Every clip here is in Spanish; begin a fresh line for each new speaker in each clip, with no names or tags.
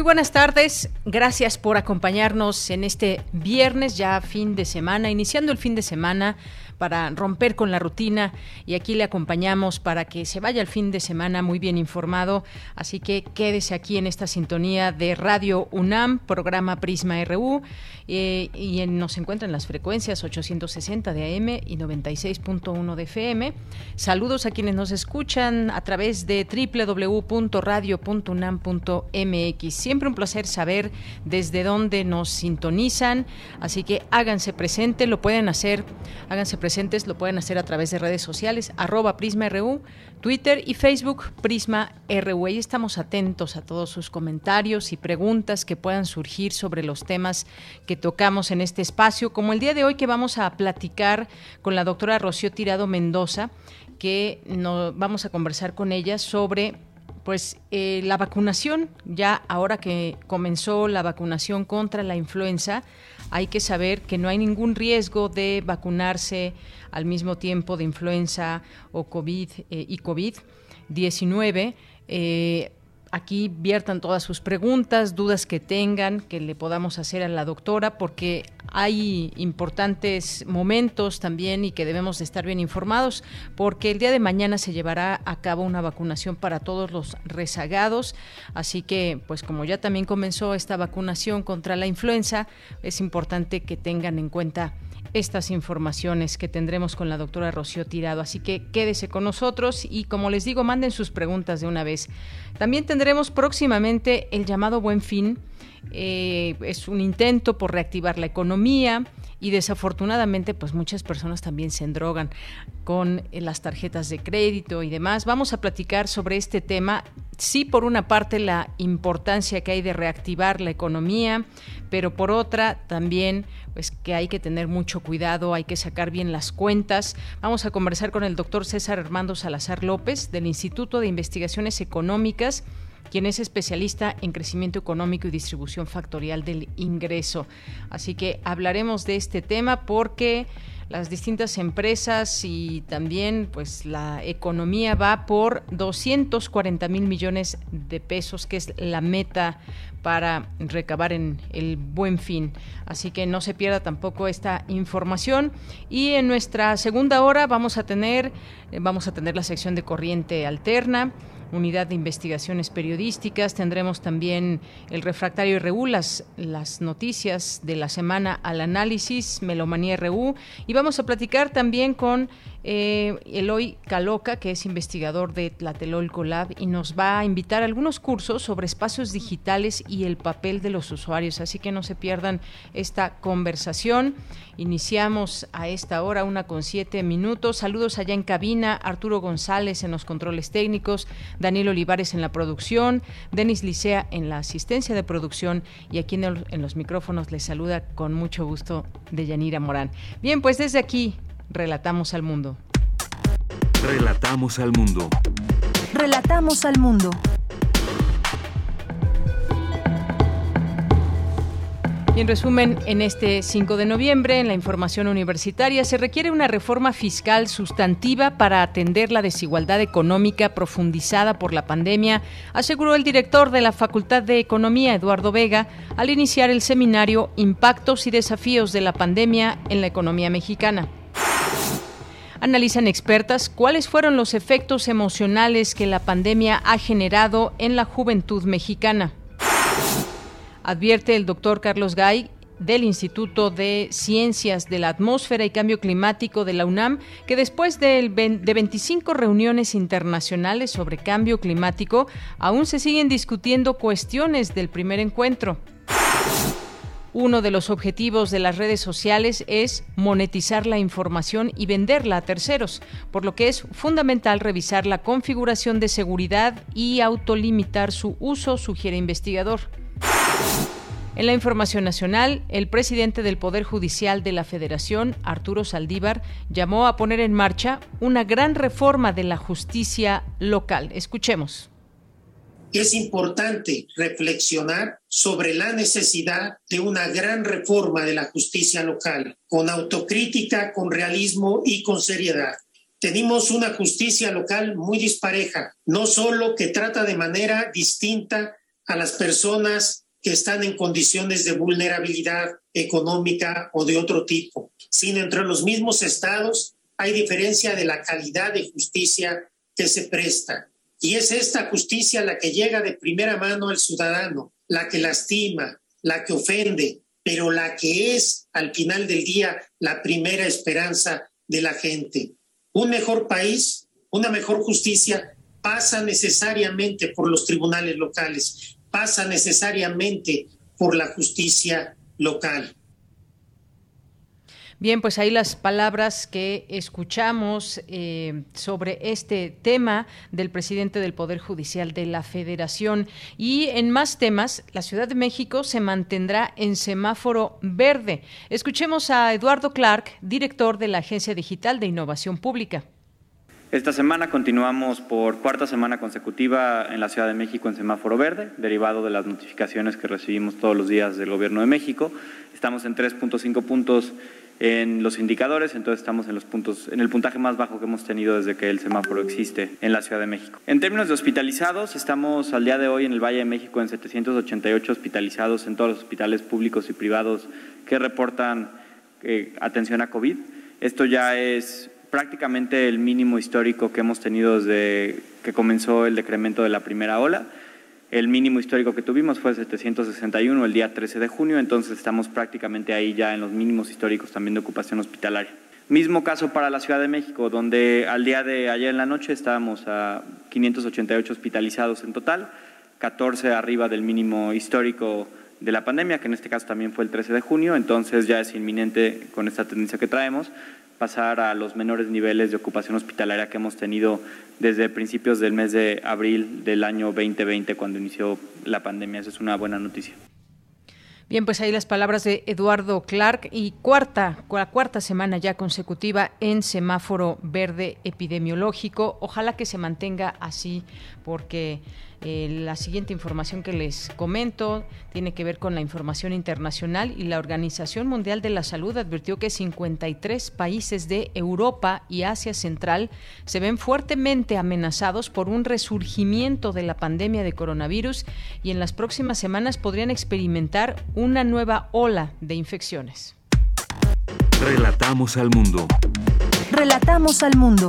Muy buenas tardes, gracias por acompañarnos en este viernes, ya fin de semana, iniciando el fin de semana para romper con la rutina. Y aquí le acompañamos para que se vaya el fin de semana muy bien informado. Así que quédese aquí en esta sintonía de Radio UNAM, programa Prisma RU eh, y nos encuentran las frecuencias 860 de AM y 96.1 de FM. Saludos a quienes nos escuchan a través de www.radio.unam.mx. Siempre un placer saber desde dónde nos sintonizan, así que háganse presente, lo pueden hacer, háganse presente lo pueden hacer a través de redes sociales, arroba PrismaRU, Twitter y Facebook Prisma RU. Y estamos atentos a todos sus comentarios y preguntas que puedan surgir sobre los temas que tocamos en este espacio, como el día de hoy que vamos a platicar con la doctora Rocío Tirado Mendoza, que no, vamos a conversar con ella sobre pues eh, la vacunación, ya ahora que comenzó la vacunación contra la influenza, hay que saber que no hay ningún riesgo de vacunarse al mismo tiempo de influenza o COVID eh, y COVID-19. Eh, aquí viertan todas sus preguntas, dudas que tengan, que le podamos hacer a la doctora, porque hay importantes momentos también y que debemos de estar bien informados, porque el día de mañana se llevará a cabo una vacunación para todos los rezagados, así que pues como ya también comenzó esta vacunación contra la influenza, es importante que tengan en cuenta estas informaciones que tendremos con la doctora Rocío Tirado. Así que quédese con nosotros y como les digo, manden sus preguntas de una vez. También tendremos próximamente el llamado Buen Fin. Eh, es un intento por reactivar la economía y desafortunadamente pues muchas personas también se endrogan con eh, las tarjetas de crédito y demás. Vamos a platicar sobre este tema. Sí, por una parte la importancia que hay de reactivar la economía, pero por otra también pues que hay que tener mucho cuidado, hay que sacar bien las cuentas. Vamos a conversar con el doctor César Armando Salazar López del Instituto de Investigaciones Económicas quien es especialista en crecimiento económico y distribución factorial del ingreso. Así que hablaremos de este tema porque las distintas empresas y también pues la economía va por 240 mil millones de pesos, que es la meta para recabar en el buen fin. Así que no se pierda tampoco esta información. Y en nuestra segunda hora vamos a tener, vamos a tener la sección de corriente alterna unidad de investigaciones periodísticas. Tendremos también el refractario RU, las, las noticias de la semana al análisis, Melomanía RU. Y vamos a platicar también con eh, Eloy Caloca, que es investigador de Tlatelolco Lab y nos va a invitar a algunos cursos sobre espacios digitales y el papel de los usuarios. Así que no se pierdan esta conversación. Iniciamos a esta hora, una con siete minutos. Saludos allá en cabina, Arturo González en los controles técnicos, Daniel Olivares en la producción, Denis Licea en la asistencia de producción y aquí en, en los micrófonos les saluda con mucho gusto de Yanira Morán. Bien, pues desde aquí Relatamos al mundo.
Relatamos al mundo.
Relatamos al mundo.
Y en resumen, en este 5 de noviembre, en la información universitaria, se requiere una reforma fiscal sustantiva para atender la desigualdad económica profundizada por la pandemia, aseguró el director de la Facultad de Economía, Eduardo Vega, al iniciar el seminario Impactos y desafíos de la pandemia en la economía mexicana. Analizan expertas cuáles fueron los efectos emocionales que la pandemia ha generado en la juventud mexicana. Advierte el doctor Carlos Gay del Instituto de Ciencias de la Atmósfera y Cambio Climático de la UNAM que después de, de 25 reuniones internacionales sobre cambio climático aún se siguen discutiendo cuestiones del primer encuentro. Uno de los objetivos de las redes sociales es monetizar la información y venderla a terceros, por lo que es fundamental revisar la configuración de seguridad y autolimitar su uso, sugiere investigador. En la información nacional, el presidente del Poder Judicial de la Federación, Arturo Saldívar, llamó a poner en marcha una gran reforma de la justicia local. Escuchemos
es importante reflexionar sobre la necesidad de una gran reforma de la justicia local, con autocrítica, con realismo y con seriedad. Tenemos una justicia local muy dispareja, no solo que trata de manera distinta a las personas que están en condiciones de vulnerabilidad económica o de otro tipo, sino entre los mismos estados hay diferencia de la calidad de justicia que se presta. Y es esta justicia la que llega de primera mano al ciudadano, la que lastima, la que ofende, pero la que es al final del día la primera esperanza de la gente. Un mejor país, una mejor justicia pasa necesariamente por los tribunales locales, pasa necesariamente por la justicia local.
Bien, pues ahí las palabras que escuchamos eh, sobre este tema del presidente del Poder Judicial de la Federación. Y en más temas, la Ciudad de México se mantendrá en semáforo verde. Escuchemos a Eduardo Clark, director de la Agencia Digital de Innovación Pública.
Esta semana continuamos por cuarta semana consecutiva en la Ciudad de México en semáforo verde, derivado de las notificaciones que recibimos todos los días del Gobierno de México. Estamos en 3.5 puntos en los indicadores, entonces estamos en los puntos, en el puntaje más bajo que hemos tenido desde que el semáforo existe en la Ciudad de México. En términos de hospitalizados, estamos al día de hoy en el Valle de México en 788 hospitalizados en todos los hospitales públicos y privados que reportan eh, atención a COVID. Esto ya es prácticamente el mínimo histórico que hemos tenido desde que comenzó el decremento de la primera ola. El mínimo histórico que tuvimos fue 761 el día 13 de junio, entonces estamos prácticamente ahí ya en los mínimos históricos también de ocupación hospitalaria. Mismo caso para la Ciudad de México, donde al día de ayer en la noche estábamos a 588 hospitalizados en total, 14 arriba del mínimo histórico de la pandemia, que en este caso también fue el 13 de junio, entonces ya es inminente con esta tendencia que traemos pasar a los menores niveles de ocupación hospitalaria que hemos tenido desde principios del mes de abril del año 2020, cuando inició la pandemia. Esa es una buena noticia.
Bien, pues ahí las palabras de Eduardo Clark y cuarta, la cuarta semana ya consecutiva en semáforo verde epidemiológico. Ojalá que se mantenga así porque eh, la siguiente información que les comento tiene que ver con la información internacional y la Organización Mundial de la Salud advirtió que 53 países de Europa y Asia Central se ven fuertemente amenazados por un resurgimiento de la pandemia de coronavirus y en las próximas semanas podrían experimentar una nueva ola de infecciones.
Relatamos al mundo.
Relatamos al mundo.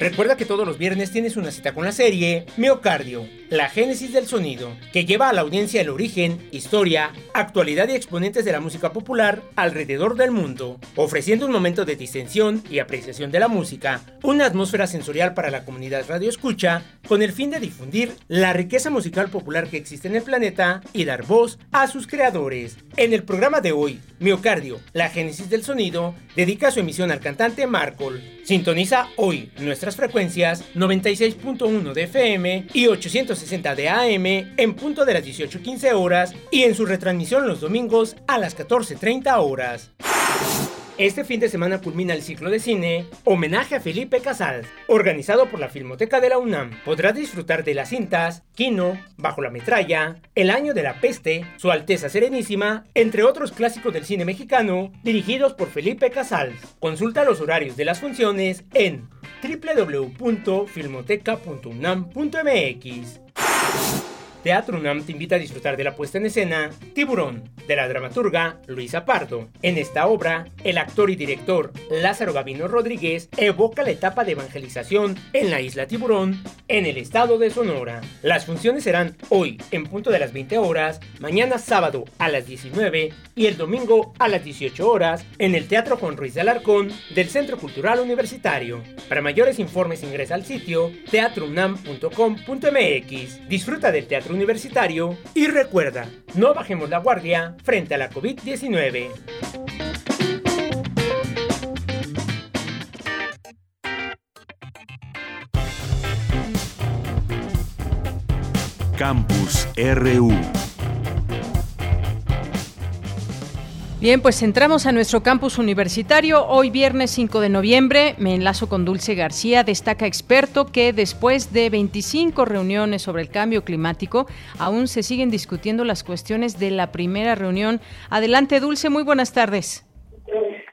Recuerda que todos los viernes tienes una cita con la serie Miocardio, la génesis del sonido, que lleva a la audiencia el origen, historia, actualidad y exponentes de la música popular alrededor del mundo, ofreciendo un momento de distensión y apreciación de la música, una atmósfera sensorial para la comunidad radio escucha, con el fin de difundir la riqueza musical popular que existe en el planeta y dar voz a sus creadores. En el programa de hoy, Miocardio, la génesis del sonido, dedica su emisión al cantante Markle. Sintoniza hoy nuestras frecuencias 96.1 de FM y 860 de AM en punto de las 18.15 horas y en su retransmisión los domingos a las 14.30 horas. Este fin de semana culmina el ciclo de cine Homenaje a Felipe Casals, organizado por la Filmoteca de la UNAM. Podrás disfrutar de las cintas Kino, Bajo la Metralla, El Año de la Peste, Su Alteza Serenísima, entre otros clásicos del cine mexicano, dirigidos por Felipe Casals. Consulta los horarios de las funciones en www.filmoteca.unam.mx. Teatro UNAM te invita a disfrutar de la puesta en escena Tiburón, de la dramaturga Luisa Pardo. En esta obra, el actor y director Lázaro Gavino Rodríguez evoca la etapa de evangelización en la isla Tiburón en el estado de Sonora. Las funciones serán hoy en punto de las 20 horas, mañana sábado a las 19 y el domingo a las 18 horas en el Teatro Juan Ruiz de Alarcón del Centro Cultural Universitario. Para mayores informes ingresa al sitio teatrounam.com.mx. Disfruta del teatro universitario y recuerda, no bajemos la guardia frente a la COVID-19.
Campus RU.
Bien, pues entramos a nuestro campus universitario. Hoy viernes 5 de noviembre me enlazo con Dulce García, destaca experto que después de 25 reuniones sobre el cambio climático, aún se siguen discutiendo las cuestiones de la primera reunión. Adelante, Dulce, muy buenas tardes.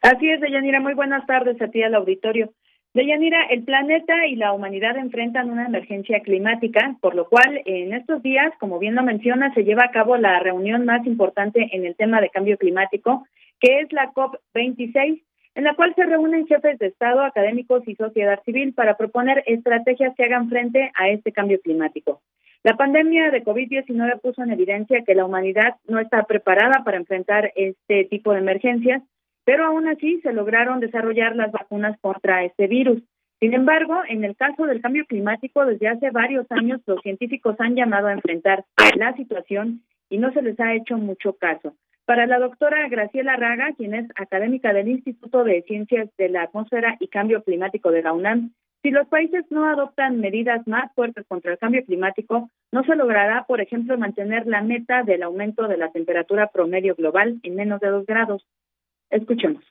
Así es, Deyanira, muy buenas tardes a ti al auditorio. Deyanira, el planeta y la humanidad enfrentan una emergencia climática, por lo cual en estos días, como bien lo menciona, se lleva a cabo la reunión más importante en el tema de cambio climático, que es la COP26, en la cual se reúnen jefes de Estado, académicos y sociedad civil para proponer estrategias que hagan frente a este cambio climático. La pandemia de COVID-19 puso en evidencia que la humanidad no está preparada para enfrentar este tipo de emergencias pero aún así se lograron desarrollar las vacunas contra este virus. Sin embargo, en el caso del cambio climático, desde hace varios años los científicos han llamado a enfrentar la situación y no se les ha hecho mucho caso. Para la doctora Graciela Raga, quien es académica del Instituto de Ciencias de la Atmósfera y Cambio Climático de la UNAM, si los países no adoptan medidas más fuertes contra el cambio climático, no se logrará, por ejemplo, mantener la meta del aumento de la temperatura promedio global en menos de dos grados. Escuchemos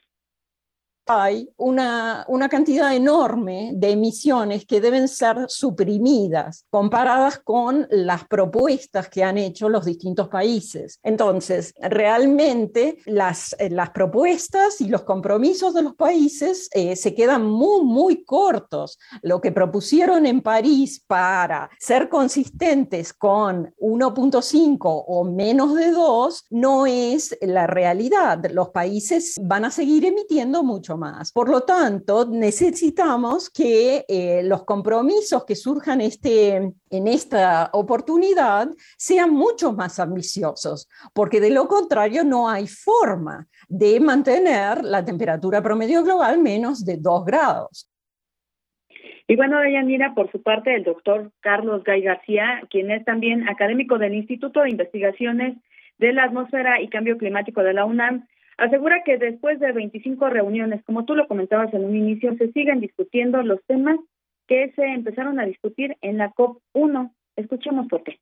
hay una, una, cantidad enorme de emisiones que deben ser suprimidas comparadas con las propuestas que han hecho los distintos países. Entonces, realmente las, eh, las propuestas y los compromisos de los países eh, se quedan muy, muy cortos. Lo que propusieron en París para ser consistentes con 1.5 o menos de 2 no es la realidad. Los países van a seguir emitiendo mucho Por lo tanto, necesitamos que eh, los compromisos que surjan este, en esta oportunidad sean mucho más ambiciosos, porque de lo contrario no hay forma de mantener la temperatura promedio global menos de 2 grados.
Y bueno, Deyanira, por su parte, el doctor Carlos Gay García, quien es también académico del Instituto de Investigaciones de la Atmósfera y Cambio Climático de la UNAM, Asegura que después de 25 reuniones, como tú lo comentabas en un inicio, se siguen discutiendo los temas que se empezaron a discutir en la COP1. Escuchemos por qué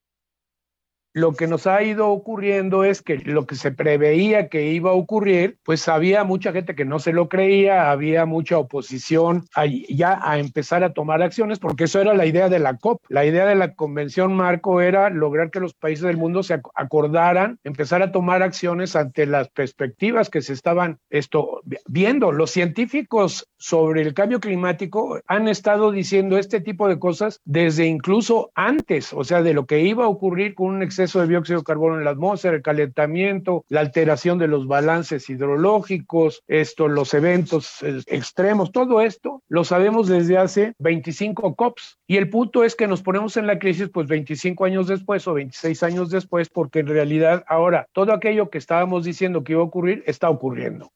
lo que nos ha ido ocurriendo es que lo que se preveía que iba a ocurrir, pues había mucha gente que no se lo creía, había mucha oposición ya a empezar a tomar acciones, porque eso era la idea de la COP. La idea de la Convención Marco era lograr que los países del mundo se acordaran, empezar a tomar acciones ante las perspectivas que se estaban esto, viendo. Los científicos sobre el cambio climático han estado diciendo este tipo de cosas desde incluso antes, o sea, de lo que iba a ocurrir con un exceso de dióxido de carbono en la atmósfera, el calentamiento, la alteración de los balances hidrológicos, esto, los eventos eh, extremos, todo esto lo sabemos desde hace 25 COPs. Y el punto es que nos ponemos en la crisis pues 25 años después o 26 años después, porque en realidad ahora todo aquello que estábamos diciendo que iba a ocurrir está ocurriendo.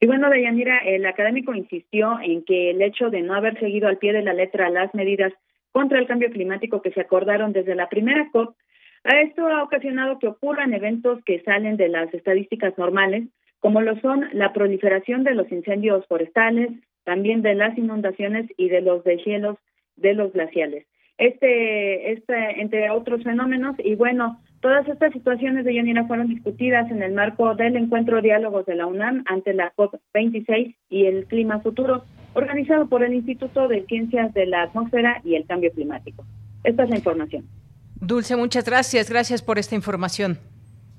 Y bueno, Deyanira, el académico insistió en que el hecho de no haber seguido al pie de la letra las medidas contra el cambio climático que se acordaron desde la primera COP esto ha ocasionado que ocurran eventos que salen de las estadísticas normales, como lo son la proliferación de los incendios forestales, también de las inundaciones y de los deshielos de los glaciales. Este, este, entre otros fenómenos, y bueno, todas estas situaciones de Yanira fueron discutidas en el marco del encuentro Diálogos de la UNAM ante la COP26 y el Clima Futuro, organizado por el Instituto de Ciencias de la Atmósfera y el Cambio Climático. Esta es la información.
Dulce, muchas gracias. Gracias por esta información.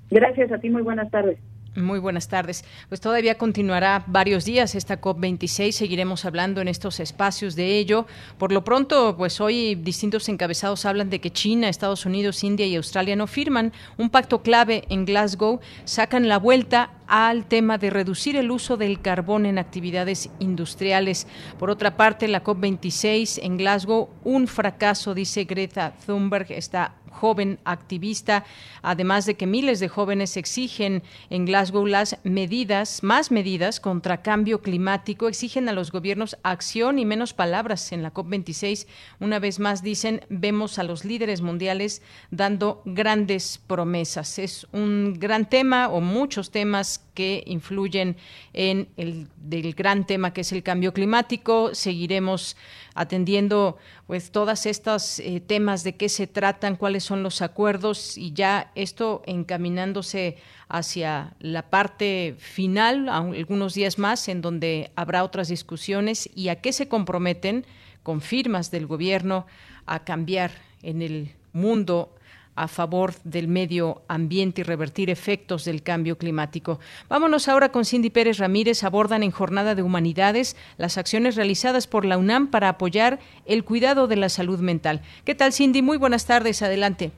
Gracias a ti, muy buenas tardes.
Muy buenas tardes. Pues todavía continuará varios días esta COP26. Seguiremos hablando en estos espacios de ello. Por lo pronto, pues hoy distintos encabezados hablan de que China, Estados Unidos, India y Australia no firman un pacto clave en Glasgow, sacan la vuelta al tema de reducir el uso del carbón en actividades industriales. Por otra parte, la COP26 en Glasgow, un fracaso, dice Greta Thunberg, está joven activista, además de que miles de jóvenes exigen en Glasgow las medidas, más medidas contra cambio climático, exigen a los gobiernos acción y menos palabras. En la COP26, una vez más dicen, vemos a los líderes mundiales dando grandes promesas. Es un gran tema o muchos temas que influyen en el del gran tema que es el cambio climático. Seguiremos atendiendo pues todas estos eh, temas de qué se tratan, cuáles son los acuerdos y ya esto encaminándose hacia la parte final, algunos días más, en donde habrá otras discusiones y a qué se comprometen con firmas del gobierno a cambiar en el mundo a favor del medio ambiente y revertir efectos del cambio climático. Vámonos ahora con Cindy Pérez Ramírez. Abordan en Jornada de Humanidades las acciones realizadas por la UNAM para apoyar el cuidado de la salud mental. ¿Qué tal, Cindy? Muy buenas tardes. Adelante.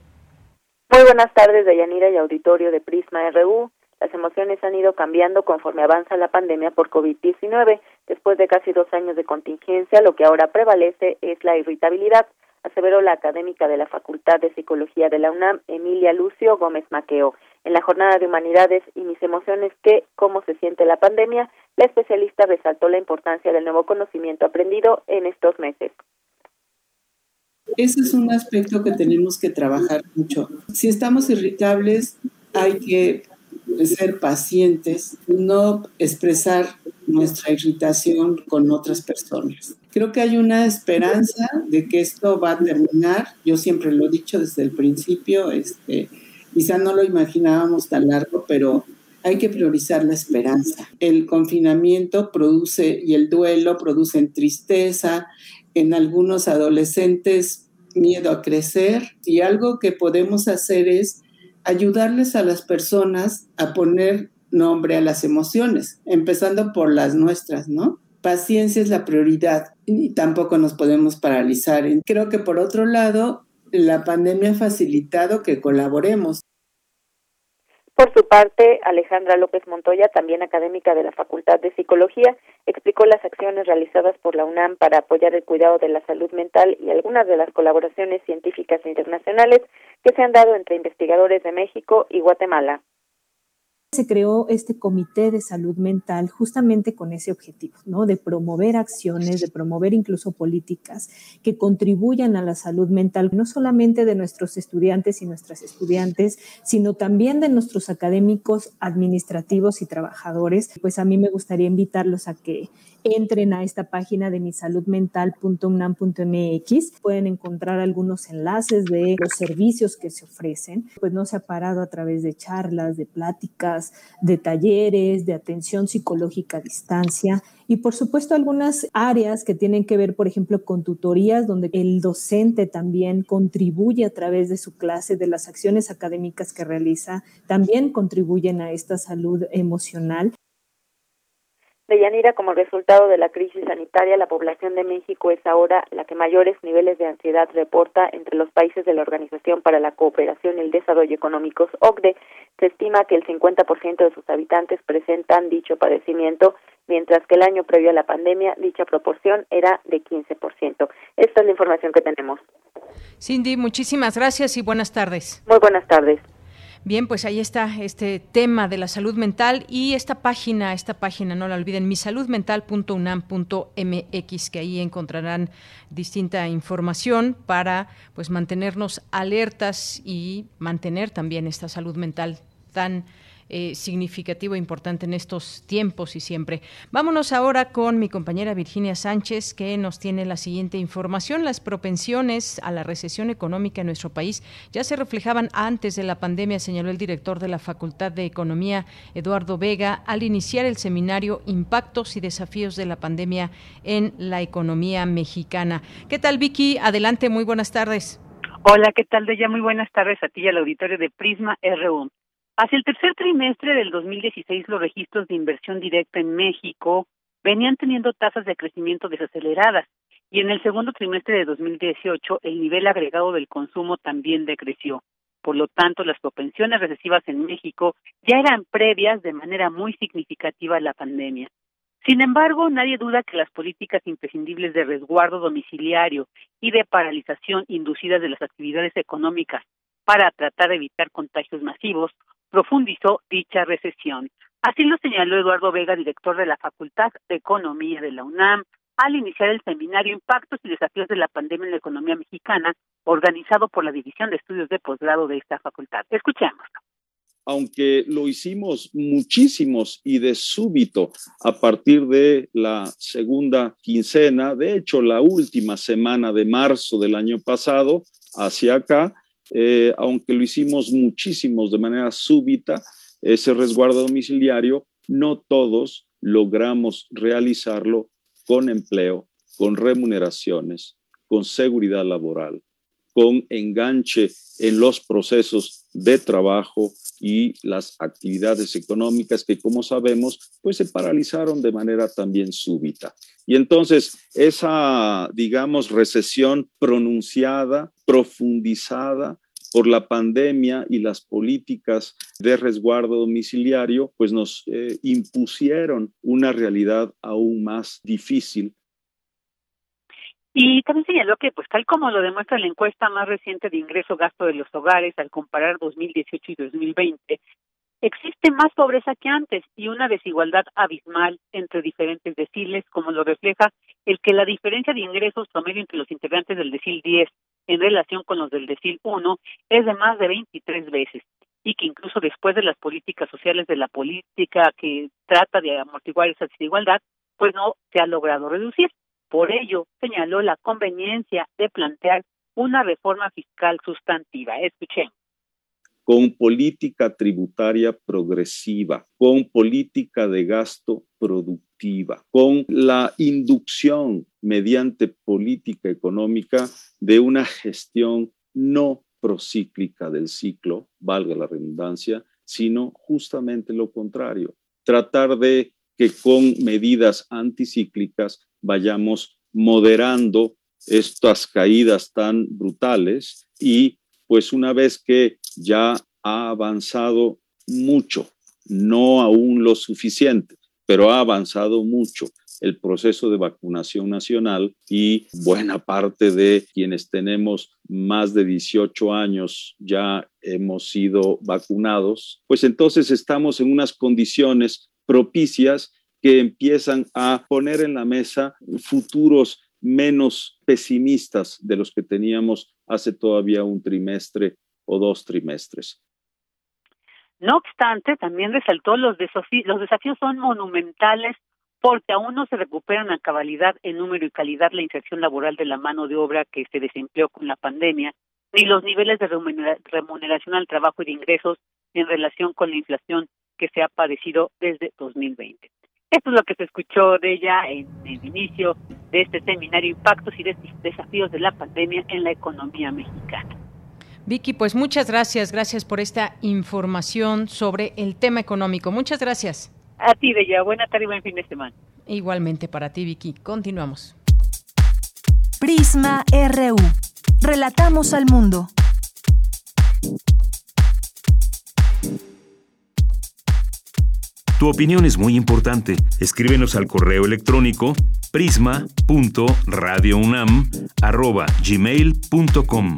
Muy buenas tardes, Deyanira y auditorio de Prisma RU. Las emociones han ido cambiando conforme avanza la pandemia por COVID-19. Después de casi dos años de contingencia, lo que ahora prevalece es la irritabilidad aseveró la académica de la Facultad de Psicología de la UNAM, Emilia Lucio Gómez Maqueo. En la jornada de humanidades y mis emociones que, cómo se siente la pandemia, la especialista resaltó la importancia del nuevo conocimiento aprendido en estos meses.
Ese es un aspecto que tenemos que trabajar mucho. Si estamos irritables, hay que ser pacientes, no expresar nuestra irritación con otras personas. Creo que hay una esperanza de que esto va a terminar. Yo siempre lo he dicho desde el principio, este, quizá no lo imaginábamos tan largo, pero hay que priorizar la esperanza. El confinamiento produce y el duelo producen tristeza, en algunos adolescentes miedo a crecer y algo que podemos hacer es ayudarles a las personas a poner nombre a las emociones, empezando por las nuestras, ¿no? Paciencia es la prioridad y tampoco nos podemos paralizar. Creo que por otro lado, la pandemia ha facilitado que colaboremos.
Por su parte, Alejandra López Montoya, también académica de la Facultad de Psicología, explicó las acciones realizadas por la UNAM para apoyar el cuidado de la salud mental y algunas de las colaboraciones científicas internacionales que se han dado entre investigadores de México y Guatemala
se creó este comité de salud mental justamente con ese objetivo, ¿no? De promover acciones, de promover incluso políticas que contribuyan a la salud mental, no solamente de nuestros estudiantes y nuestras estudiantes, sino también de nuestros académicos administrativos y trabajadores. Pues a mí me gustaría invitarlos a que entren a esta página de misaludmental.unam.mx. Pueden encontrar algunos enlaces de los servicios que se ofrecen. Pues no se ha parado a través de charlas, de pláticas, de talleres, de atención psicológica a distancia y por supuesto algunas áreas que tienen que ver, por ejemplo, con tutorías, donde el docente también contribuye a través de su clase, de las acciones académicas que realiza, también contribuyen a esta salud emocional.
Deyanira, como resultado de la crisis sanitaria, la población de México es ahora la que mayores niveles de ansiedad reporta entre los países de la Organización para la Cooperación y el Desarrollo Económicos, OCDE. Se estima que el 50% de sus habitantes presentan dicho padecimiento, mientras que el año previo a la pandemia dicha proporción era de 15%. Esta es la información que tenemos.
Cindy, muchísimas gracias y buenas tardes.
Muy buenas tardes.
Bien, pues ahí está este tema de la salud mental y esta página, esta página, no la olviden, misaludmental.unam.mx, que ahí encontrarán distinta información para pues mantenernos alertas y mantener también esta salud mental tan eh, significativo e importante en estos tiempos y siempre. Vámonos ahora con mi compañera Virginia Sánchez, que nos tiene la siguiente información. Las propensiones a la recesión económica en nuestro país ya se reflejaban antes de la pandemia, señaló el director de la Facultad de Economía, Eduardo Vega, al iniciar el seminario Impactos y Desafíos de la Pandemia en la Economía Mexicana. ¿Qué tal, Vicky? Adelante, muy buenas tardes.
Hola, ¿qué tal, Deya? Muy buenas tardes a ti y al auditorio de Prisma RU. Hacia el tercer trimestre del 2016, los registros de inversión directa en México venían teniendo tasas de crecimiento desaceleradas y en el segundo trimestre de 2018 el nivel agregado del consumo también decreció. Por lo tanto, las propensiones recesivas en México ya eran previas de manera muy significativa a la pandemia. Sin embargo, nadie duda que las políticas imprescindibles de resguardo domiciliario y de paralización inducidas de las actividades económicas para tratar de evitar contagios masivos profundizó dicha recesión. Así lo señaló Eduardo Vega, director de la Facultad de Economía de la UNAM, al iniciar el seminario Impactos y Desafíos de la Pandemia en la Economía Mexicana, organizado por la División de Estudios de Posgrado de esta facultad. Escuchemos
aunque lo hicimos muchísimos y de súbito a partir de la segunda quincena, de hecho la última semana de marzo del año pasado hacia acá, eh, aunque lo hicimos muchísimos de manera súbita, ese resguardo domiciliario, no todos logramos realizarlo con empleo, con remuneraciones, con seguridad laboral, con enganche en los procesos de trabajo y las actividades económicas que, como sabemos, pues se paralizaron de manera también súbita. Y entonces esa, digamos, recesión pronunciada, profundizada, por la pandemia y las políticas de resguardo domiciliario, pues nos eh, impusieron una realidad aún más difícil
y también señaló que, pues tal como lo demuestra la encuesta más reciente de ingreso-gasto de los hogares al comparar 2018 y 2020, existe más pobreza que antes y una desigualdad abismal entre diferentes deciles, como lo refleja el que la diferencia de ingresos promedio entre los integrantes del decil 10 en relación con los del decil 1 es de más de 23 veces y que incluso después de las políticas sociales de la política que trata de amortiguar esa desigualdad, pues no se ha logrado reducir. Por ello, señaló la conveniencia de plantear una reforma fiscal sustantiva. Escuchemos
con política tributaria progresiva, con política de gasto productiva, con la inducción mediante política económica de una gestión no procíclica del ciclo, valga la redundancia, sino justamente lo contrario, tratar de que con medidas anticíclicas vayamos moderando estas caídas tan brutales y pues una vez que ya ha avanzado mucho, no aún lo suficiente, pero ha avanzado mucho el proceso de vacunación nacional y buena parte de quienes tenemos más de 18 años ya hemos sido vacunados, pues entonces estamos en unas condiciones propicias que empiezan a poner en la mesa futuros menos pesimistas de los que teníamos hace todavía un trimestre o dos trimestres.
No obstante, también resaltó los desafíos, los desafíos son monumentales porque aún no se recuperan a cabalidad en número y calidad la inserción laboral de la mano de obra que se desempleó con la pandemia, ni los niveles de remuneración al trabajo y de ingresos en relación con la inflación que se ha padecido desde 2020. Esto es lo que se escuchó de ella en el inicio de este seminario Impactos y Desafíos de la Pandemia en la Economía Mexicana.
Vicky, pues muchas gracias, gracias por esta información sobre el tema económico. Muchas gracias.
A ti, Bella. Buena tarde y buen fin de semana.
Igualmente para ti, Vicky. Continuamos.
Prisma RU. Relatamos al mundo.
Tu opinión es muy importante. Escríbenos al correo electrónico prisma.radiounam@gmail.com.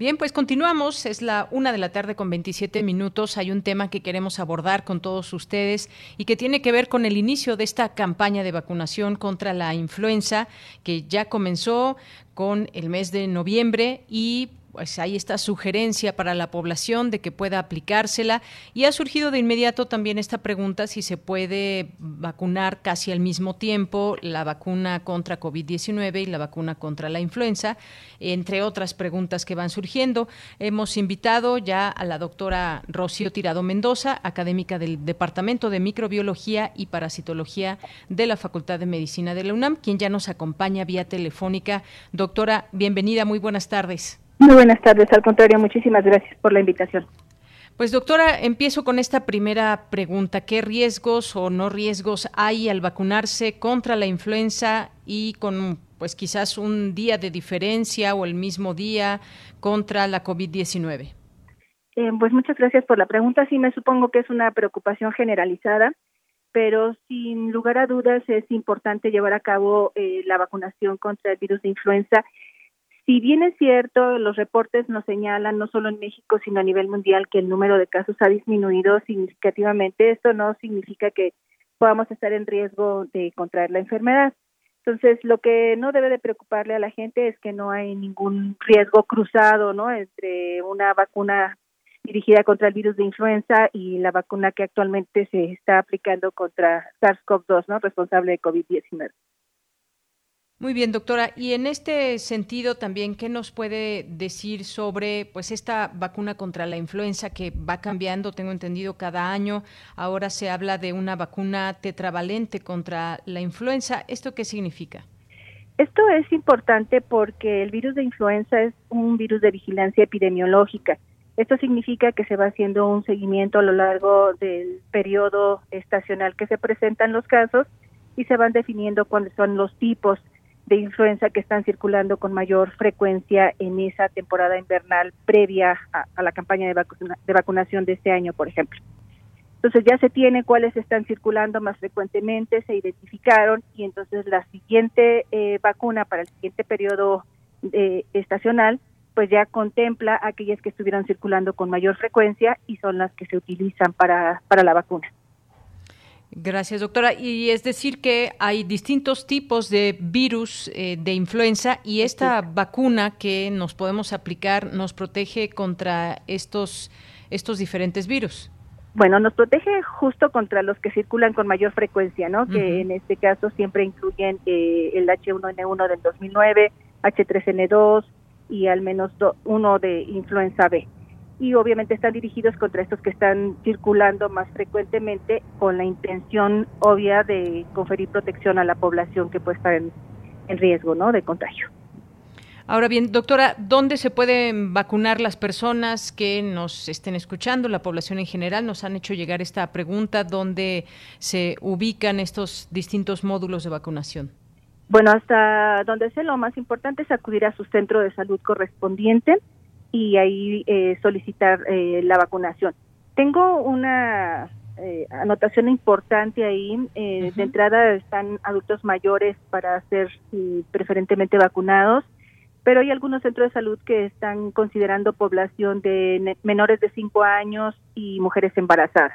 Bien, pues continuamos. Es la una de la tarde con 27 minutos. Hay un tema que queremos abordar con todos ustedes y que tiene que ver con el inicio de esta campaña de vacunación contra la influenza que ya comenzó con el mes de noviembre y pues hay esta sugerencia para la población de que pueda aplicársela y ha surgido de inmediato también esta pregunta si se puede vacunar casi al mismo tiempo la vacuna contra COVID-19 y la vacuna contra la influenza, entre otras preguntas que van surgiendo. Hemos invitado ya a la doctora Rocío Tirado Mendoza, académica del Departamento de Microbiología y Parasitología de la Facultad de Medicina de la UNAM, quien ya nos acompaña vía telefónica. Doctora, bienvenida, muy buenas tardes.
Muy buenas tardes, al contrario, muchísimas gracias por la invitación.
Pues doctora, empiezo con esta primera pregunta. ¿Qué riesgos o no riesgos hay al vacunarse contra la influenza y con pues quizás un día de diferencia o el mismo día contra la COVID-19?
Eh, pues muchas gracias por la pregunta. Sí, me supongo que es una preocupación generalizada, pero sin lugar a dudas es importante llevar a cabo eh, la vacunación contra el virus de influenza si bien es cierto, los reportes nos señalan, no solo en México, sino a nivel mundial, que el número de casos ha disminuido significativamente, esto no significa que podamos estar en riesgo de contraer la enfermedad. Entonces, lo que no debe de preocuparle a la gente es que no hay ningún riesgo cruzado, ¿no? Entre una vacuna dirigida contra el virus de influenza y la vacuna que actualmente se está aplicando contra SARS-CoV-2, ¿no? Responsable de COVID-19.
Muy bien, doctora. Y en este sentido también, ¿qué nos puede decir sobre pues esta vacuna contra la influenza que va cambiando, tengo entendido, cada año? Ahora se habla de una vacuna tetravalente contra la influenza. ¿Esto qué significa?
Esto es importante porque el virus de influenza es un virus de vigilancia epidemiológica. Esto significa que se va haciendo un seguimiento a lo largo del periodo estacional que se presentan los casos y se van definiendo cuáles son los tipos de influenza que están circulando con mayor frecuencia en esa temporada invernal previa a, la campaña de, de vacunación de este año, por ejemplo. Entonces ya se tiene cuáles están circulando más frecuentemente, se identificaron y entonces la siguiente eh, vacuna para el siguiente periodo eh, estacional pues ya contempla aquellas que estuvieron circulando con mayor frecuencia y son las que se utilizan para, para la vacuna.
Gracias, doctora. Y es decir que hay distintos tipos de virus eh, de influenza y esta vacuna que nos podemos aplicar nos protege contra estos, estos diferentes virus.
Bueno, nos protege justo contra los que circulan con mayor frecuencia, ¿no? Que en este caso siempre incluyen eh, el H1N1 del 2009, H3N2 y al menos uno de influenza B y obviamente están dirigidos contra estos que están circulando más frecuentemente con la intención obvia de conferir protección a la población que puede estar en, riesgo ¿no? de contagio.
Ahora bien, doctora, ¿dónde se pueden vacunar las personas que nos estén escuchando, la población en general? Nos han hecho llegar esta pregunta, ¿dónde se ubican estos distintos módulos de vacunación?
Bueno, hasta donde sé lo más importante es acudir a su centro de salud correspondiente y ahí eh, solicitar eh, la vacunación. Tengo una eh, anotación importante ahí. De entrada están adultos mayores para ser preferentemente vacunados, pero hay algunos centros de salud que están considerando población de menores de 5 años y mujeres embarazadas.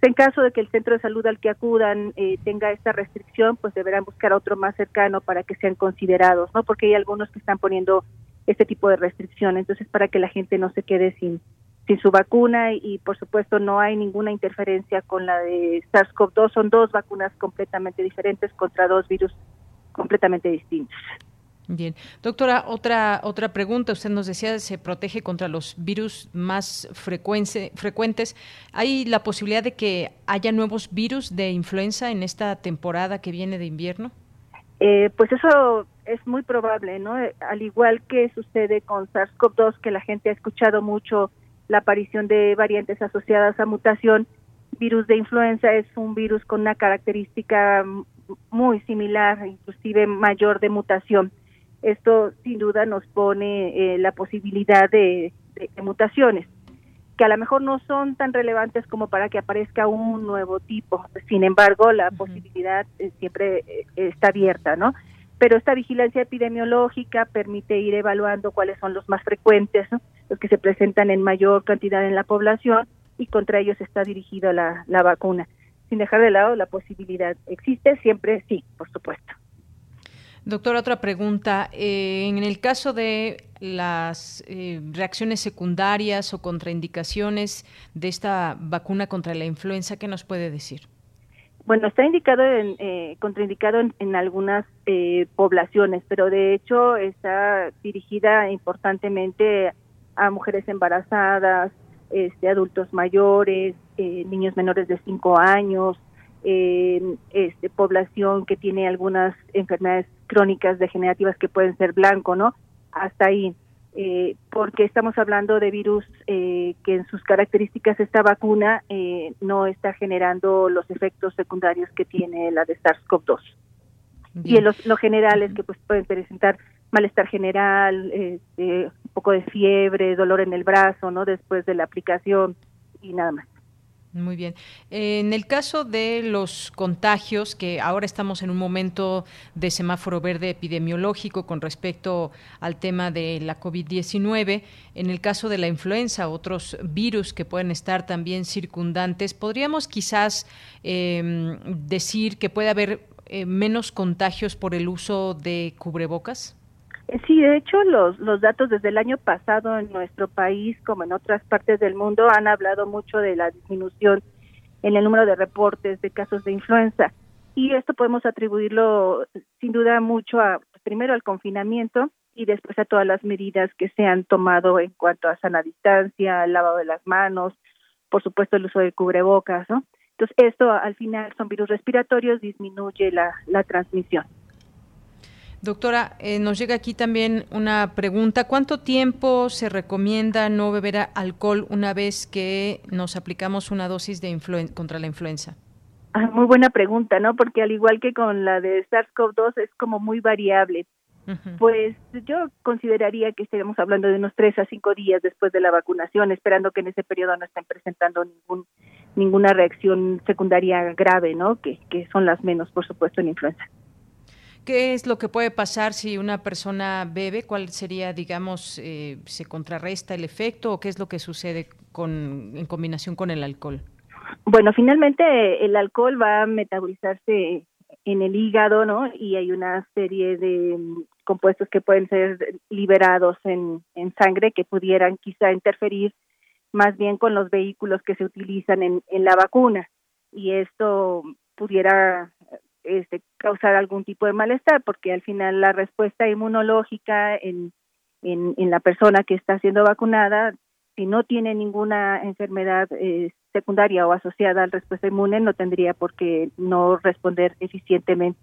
En caso de que el centro de salud al que acudan tenga esta restricción, pues deberán buscar otro más cercano para que sean considerados, ¿no? Porque hay algunos que están poniendo este tipo de restricción. Entonces, para que la gente no se quede sin, sin su vacuna y, por supuesto, no hay ninguna interferencia con la de SARS-CoV-2. Son dos vacunas completamente diferentes contra dos virus completamente distintos.
Bien, doctora, otra otra pregunta. Usted nos decía se protege contra los virus más frecuentes. ¿Hay la posibilidad de que haya nuevos virus de influenza en esta temporada que viene de invierno?
Eh, pues eso es muy probable, ¿no? Eh, al igual que sucede con SARS-CoV-2, que la gente ha escuchado mucho la aparición de variantes asociadas a mutación, virus de influenza es un virus con una característica muy similar, inclusive mayor de mutación. Esto sin duda nos pone eh, la posibilidad de, mutaciones que a lo mejor no son tan relevantes como para que aparezca un nuevo tipo. Sin embargo, la posibilidad eh, siempre está abierta, ¿no? pero esta vigilancia epidemiológica permite ir evaluando cuáles son los más frecuentes, los que se presentan en mayor cantidad en la población y contra ellos está dirigida la, vacuna. Sin dejar de lado la posibilidad, ¿existe? Siempre sí, por supuesto.
Doctora, otra pregunta. Eh, en el caso de las eh, reacciones secundarias o contraindicaciones de esta vacuna contra la influenza, ¿qué nos puede decir?
Bueno, está indicado en, eh, contraindicado en, algunas eh, poblaciones, pero de hecho está dirigida importantemente a mujeres embarazadas, este, adultos mayores, eh, niños menores de 5 años, este, población que tiene algunas enfermedades crónicas degenerativas que pueden ser blanco, ¿no? Hasta ahí. eh, porque estamos hablando de virus eh, que en sus características esta vacuna eh, no está generando los efectos secundarios que tiene la de SARS-CoV-2. Y en los, lo general es que pues, pueden presentar malestar general, este, un poco de fiebre, dolor en el brazo, ¿no? Después de la aplicación y nada más.
Muy bien. En el caso de los contagios, que ahora estamos en un momento de semáforo verde epidemiológico con respecto al tema de la COVID-19, en el caso de la influenza, otros virus que pueden estar también circundantes, ¿podríamos quizás em, decir que puede haber eh, menos contagios por el uso de cubrebocas?
Eh, sí, de hecho, los, los datos desde el año pasado en nuestro país, como en otras partes del mundo, han hablado mucho de la disminución en el número de reportes de casos de influenza. Y esto podemos atribuirlo, sin duda, mucho a, primero, al confinamiento y después a todas las medidas que se han tomado en cuanto a sana distancia, lavado de las manos, por supuesto, el uso de cubrebocas, ¿no? Entonces, esto al final son virus respiratorios, disminuye la, la transmisión.
Doctora, eh, nos llega aquí también una pregunta. ¿Cuánto tiempo se recomienda no beber alcohol una vez que nos aplicamos una dosis de contra la influenza?
Ah, muy buena pregunta, ¿no? Porque al igual que con la de SARS-CoV-2 es como muy variable. Pues yo consideraría que estaríamos hablando de unos tres a cinco días después de la vacunación, esperando que en ese periodo no estén presentando ningún ninguna reacción secundaria grave, ¿no? Que, que son las menos, por supuesto, en influenza.
¿Qué es lo que puede pasar si una persona bebe? ¿Cuál sería, digamos, eh, se contrarresta el efecto o qué es lo que sucede con, en combinación con el alcohol?
Bueno, finalmente el alcohol va a metabolizarse en el hígado, ¿no? Y hay una serie de compuestos que pueden ser liberados en, sangre que pudieran quizá interferir más bien con los vehículos que se utilizan en la vacuna. Y esto pudiera este, causar algún tipo de malestar, porque al final la respuesta inmunológica en, en, la persona que está siendo vacunada, si no tiene ninguna enfermedad eh, secundaria o asociada a la respuesta inmune, no tendría por qué no responder eficientemente.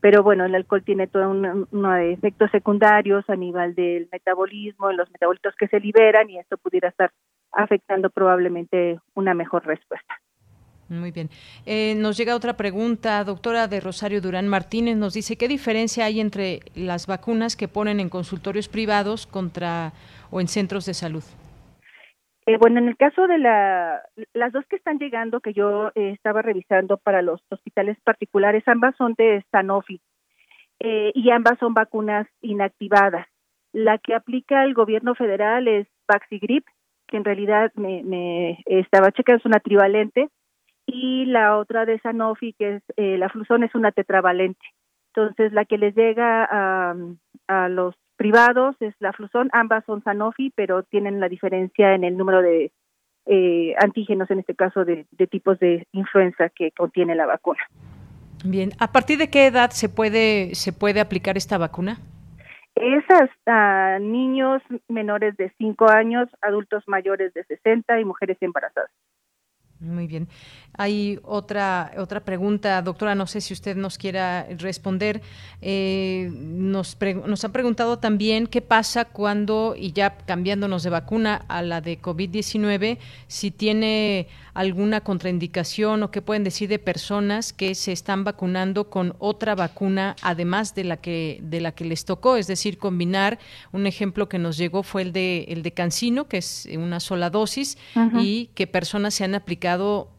Pero bueno, el alcohol tiene todo un, efectos secundarios a nivel del metabolismo, los metabolitos que se liberan, y esto pudiera estar afectando probablemente una mejor respuesta.
Muy bien. Eh, nos llega otra pregunta, doctora de Rosario Durán Martínez, nos dice, ¿qué diferencia hay entre las vacunas que ponen en consultorios privados contra o en centros de salud?
Eh, bueno, en el caso de la, las dos que están llegando, que yo eh, estaba revisando para los hospitales particulares, ambas son de Sanofi y ambas son vacunas inactivadas. La que aplica el gobierno federal es Vaxigrip, que en realidad me, me estaba checando, es una trivalente, y la otra de Sanofi, que es eh, la Fluzón, es una tetravalente. Entonces, la que les llega a, a los privados es la Fluzón, ambas son Sanofi, pero tienen la diferencia en el número de eh, antígenos, en este caso de, de tipos de influenza que contiene la vacuna.
Bien, ¿a partir de qué edad se puede, se puede aplicar esta vacuna?
Es hasta niños menores de 5 años, adultos mayores de 60 y mujeres embarazadas.
Muy bien. Hay otra otra pregunta, doctora, no sé si usted nos quiera responder. Eh, nos, nos han preguntado también qué pasa cuando, y ya cambiándonos de vacuna a la de COVID-19, si tiene alguna contraindicación o qué pueden decir de personas que se están vacunando con otra vacuna además de la que de la que les tocó, es decir, combinar. Un ejemplo que nos llegó fue el de el de Cancino, que es una sola dosis y que personas se han aplicado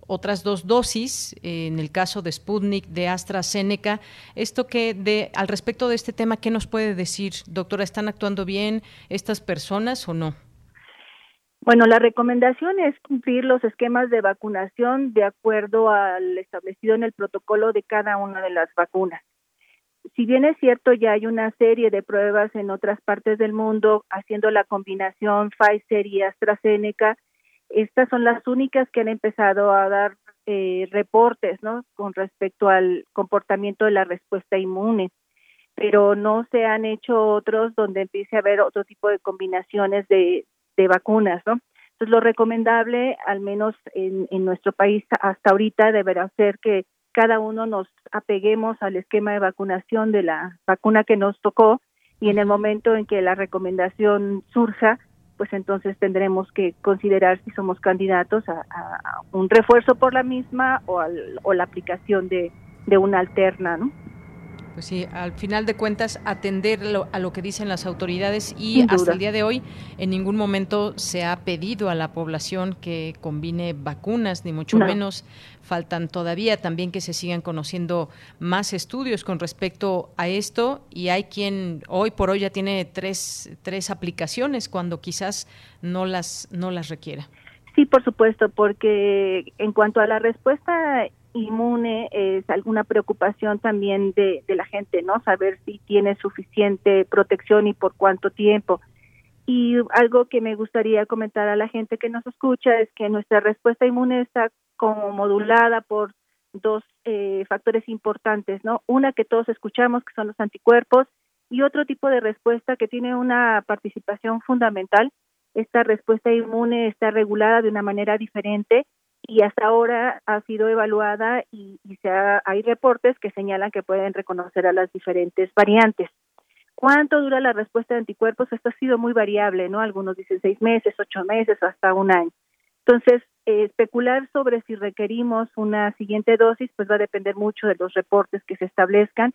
otras dos dosis, en el caso de Sputnik, de AstraZeneca. Esto que de al respecto de este tema, ¿qué nos puede decir, doctora? ¿Están actuando bien estas personas o no?
Bueno, la recomendación es cumplir los esquemas de vacunación de acuerdo al establecido en el protocolo de cada una de las vacunas. Si bien es cierto, ya hay una serie de pruebas en otras partes del mundo haciendo la combinación Pfizer y AstraZeneca, estas son las únicas que han empezado a dar eh, reportes, ¿no? Con respecto al comportamiento de la respuesta inmune, pero no se han hecho otros donde empiece a haber otro tipo de combinaciones de, vacunas, ¿no? Entonces, lo recomendable, al menos en, en nuestro país hasta ahorita, deberá ser que cada uno nos apeguemos al esquema de vacunación de la vacuna que nos tocó y en el momento en que la recomendación surja, pues entonces tendremos que considerar si somos candidatos a, un refuerzo por la misma o, o la aplicación de, de una alterna, ¿no?
Pues sí, al final de cuentas atender a lo que dicen las autoridades y hasta el día de hoy en ningún momento se ha pedido a la población que combine vacunas, ni mucho menos. Faltan todavía también que se sigan conociendo más estudios con respecto a esto y hay quien hoy por hoy ya tiene tres, tres aplicaciones cuando quizás no las, no las requiera.
Sí, por supuesto, porque en cuanto a la respuesta inmune es alguna preocupación también de, la gente, ¿no? Saber si tiene suficiente protección y por cuánto tiempo. Y algo que me gustaría comentar a la gente que nos escucha es que nuestra respuesta inmune está como modulada por dos eh, factores importantes, ¿no? Una que todos escuchamos, que son los anticuerpos, y otro tipo de respuesta que tiene una participación fundamental. Esta respuesta inmune está regulada de una manera diferente y hasta ahora ha sido evaluada y, se hay reportes que señalan que pueden reconocer a las diferentes variantes. ¿Cuánto dura la respuesta de anticuerpos? Esto ha sido muy variable, ¿no? Algunos dicen seis meses, ocho meses, hasta un año. Entonces, eh, especular sobre si requerimos una siguiente dosis, pues va a depender mucho de los reportes que se establezcan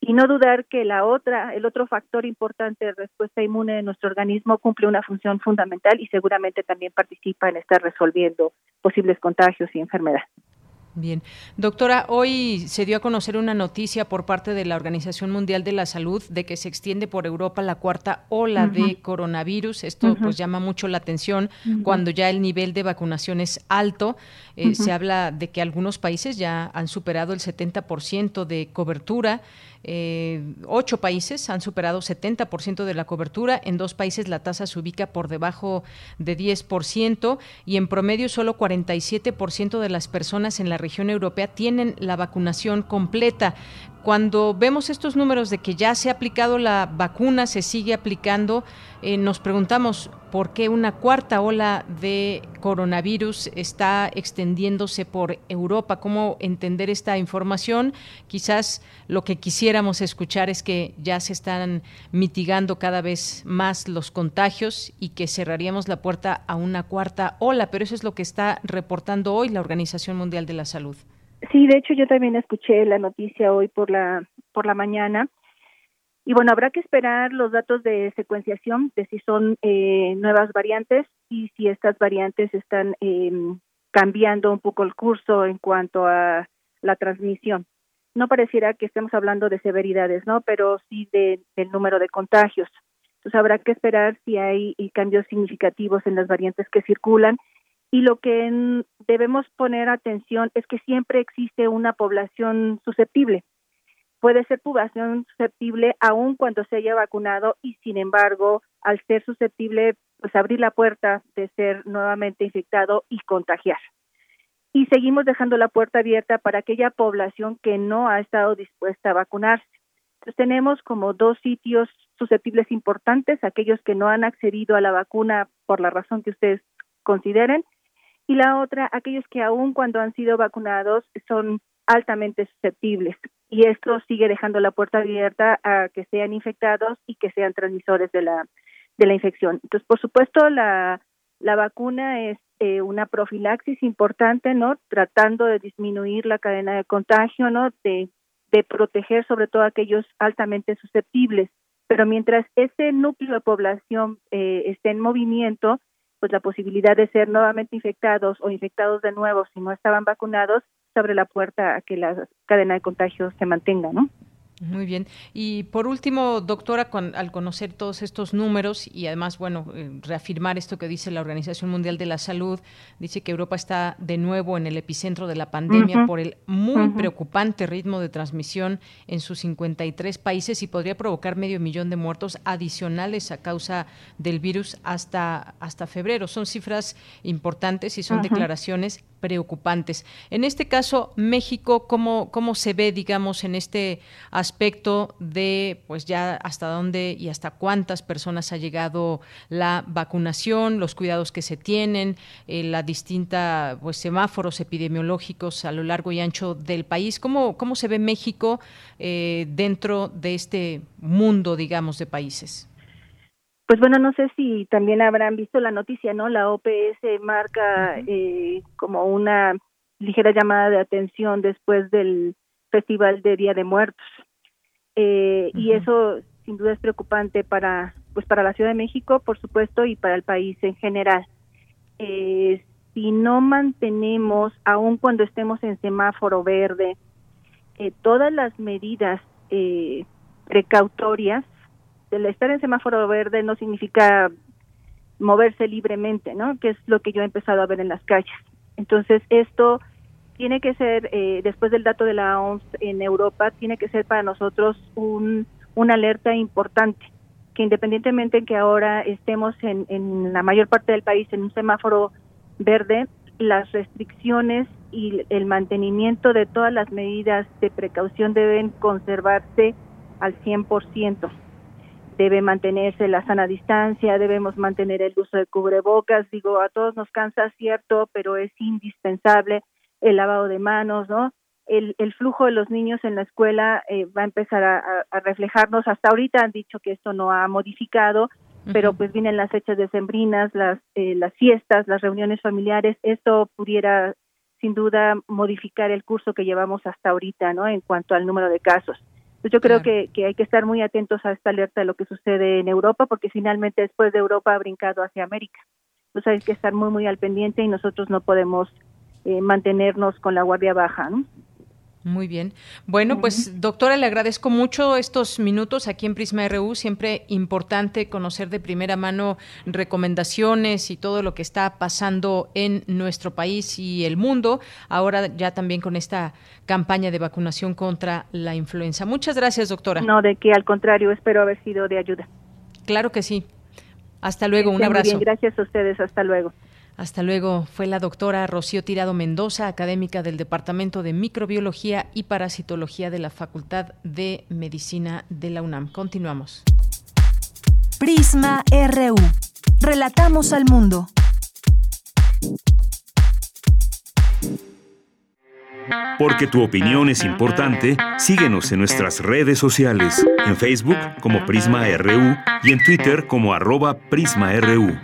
y no dudar que la otra, el otro factor importante de respuesta inmune de nuestro organismo cumple una función fundamental y seguramente también participa en estar resolviendo posibles contagios y enfermedades.
Bien. Doctora, hoy se dio a conocer una noticia por parte de la Organización Mundial de la Salud de que se extiende por Europa la cuarta ola de coronavirus. Esto pues llama mucho la atención cuando ya el nivel de vacunación es alto. Eh, se habla de que algunos países ya han superado el 70% de cobertura. Eh, ocho países han superado 70% de la cobertura, en dos países la tasa se ubica por debajo de 10% y en promedio solo 47% de las personas en la región europea tienen la vacunación completa cuando vemos estos números de que ya se ha aplicado la vacuna, se sigue aplicando, eh, nos preguntamos por qué una cuarta ola de coronavirus está extendiéndose por Europa. ¿Cómo entender esta información? Quizás lo que quisiéramos escuchar es que ya se están mitigando cada vez más los contagios y que cerraríamos la puerta a una cuarta ola, pero eso es lo que está reportando hoy la Organización Mundial de la Salud.
Sí, de hecho yo también escuché la noticia hoy por la por la mañana y bueno habrá que esperar los datos de secuenciación de si son eh, nuevas variantes y si estas variantes están eh, cambiando un poco el curso en cuanto a la transmisión. No pareciera que estemos hablando de severidades, ¿no? Pero sí de, del número de contagios. Entonces habrá que esperar si hay cambios significativos en las variantes que circulan y lo que debemos poner atención es que siempre existe una población susceptible. Puede ser población susceptible aún cuando se haya vacunado y sin embargo, al ser susceptible, pues abrir la puerta de ser nuevamente infectado y contagiar. Y seguimos dejando la puerta abierta para aquella población que no ha estado dispuesta a vacunarse. Entonces tenemos como dos sitios susceptibles importantes, aquellos que no han accedido a la vacuna por la razón que ustedes consideren y la otra, aquellos que aún cuando han sido vacunados son altamente susceptibles y esto sigue dejando la puerta abierta a que sean infectados y que sean transmisores de la de la infección. Entonces, por supuesto, la la vacuna es eh, una profilaxis importante, ¿no? Tratando de disminuir la cadena de contagio, ¿no? De, de proteger sobre todo a aquellos altamente susceptibles. Pero mientras ese núcleo de población eh, esté en movimiento, pues la posibilidad de ser nuevamente infectados o infectados de nuevo si no estaban vacunados abre la puerta a que la cadena de contagio se mantenga, ¿no?
Muy bien. Y por último, doctora, al conocer todos estos números y además, bueno, eh, reafirmar esto que dice la Organización Mundial de la Salud, dice que Europa está de nuevo en el epicentro de la pandemia por el muy preocupante ritmo de transmisión en sus 53 países y podría provocar medio millón de muertos adicionales a causa del virus hasta, hasta febrero. Son cifras importantes y son declaraciones preocupantes. En este caso, México, ¿cómo, cómo se ve, digamos, en este aspecto de, pues ya hasta dónde y hasta cuántas personas ha llegado la vacunación, los cuidados que se tienen, eh, la distinta, pues, semáforos epidemiológicos a lo largo y ancho del país? ¿Cómo, cómo se ve México eh, dentro de este mundo, digamos, de países?
Pues bueno, no sé si también habrán visto la noticia, ¿no? La OPS marca eh, como una ligera llamada de atención después del Festival de Día de Muertos. Eh, Y eso sin duda es preocupante para, pues para la Ciudad de México, por supuesto, y para el país en general. Eh, si no mantenemos, aun cuando estemos en semáforo verde, eh, todas las medidas eh, precautorias el estar en semáforo verde no significa moverse libremente, ¿no? Que es lo que yo he empezado a ver en las calles. Entonces, esto tiene que ser, eh, después del dato de la OMS en Europa, tiene que ser para nosotros un, una alerta importante, que independientemente en que ahora estemos en, en la mayor parte del país en un semáforo verde, las restricciones y el mantenimiento de todas las medidas de precaución deben conservarse al 100% debe mantenerse la sana distancia, debemos mantener el uso de cubrebocas, digo, a todos nos cansa, cierto, pero es indispensable el lavado de manos, ¿no? El, el flujo de los niños en la escuela eh, va a empezar a, a, reflejarnos. Hasta ahorita han dicho que esto no ha modificado, pero pues vienen las fechas decembrinas, las, eh, las fiestas, las reuniones familiares. Esto pudiera, sin duda, modificar el curso que llevamos hasta ahorita, ¿no? En cuanto al número de casos. Pues yo creo que, que, hay que estar muy atentos a esta alerta de lo que sucede en Europa, porque finalmente después de Europa ha brincado hacia América. Entonces hay que estar muy, muy al pendiente y nosotros no podemos eh, mantenernos con la guardia baja. ¿no?
Muy bien. Bueno, pues doctora, le agradezco mucho estos minutos aquí en Prisma RU. Siempre importante conocer de primera mano recomendaciones y todo lo que está pasando en nuestro país y el mundo. Ahora ya también con esta campaña de vacunación contra la influenza. Muchas gracias, doctora.
No, de que al contrario, espero haber sido de ayuda.
Claro que sí. Hasta luego, un abrazo.
Bien, gracias a ustedes, hasta luego.
Hasta luego. Fue la doctora Rocío Tirado Mendoza, académica del Departamento de Microbiología y Parasitología de la Facultad de Medicina de la UNAM. Continuamos.
Prisma RU. Relatamos al mundo.
Porque tu opinión es importante, síguenos en nuestras redes sociales, en Facebook como Prisma RU y en Twitter como arroba PrismaRU.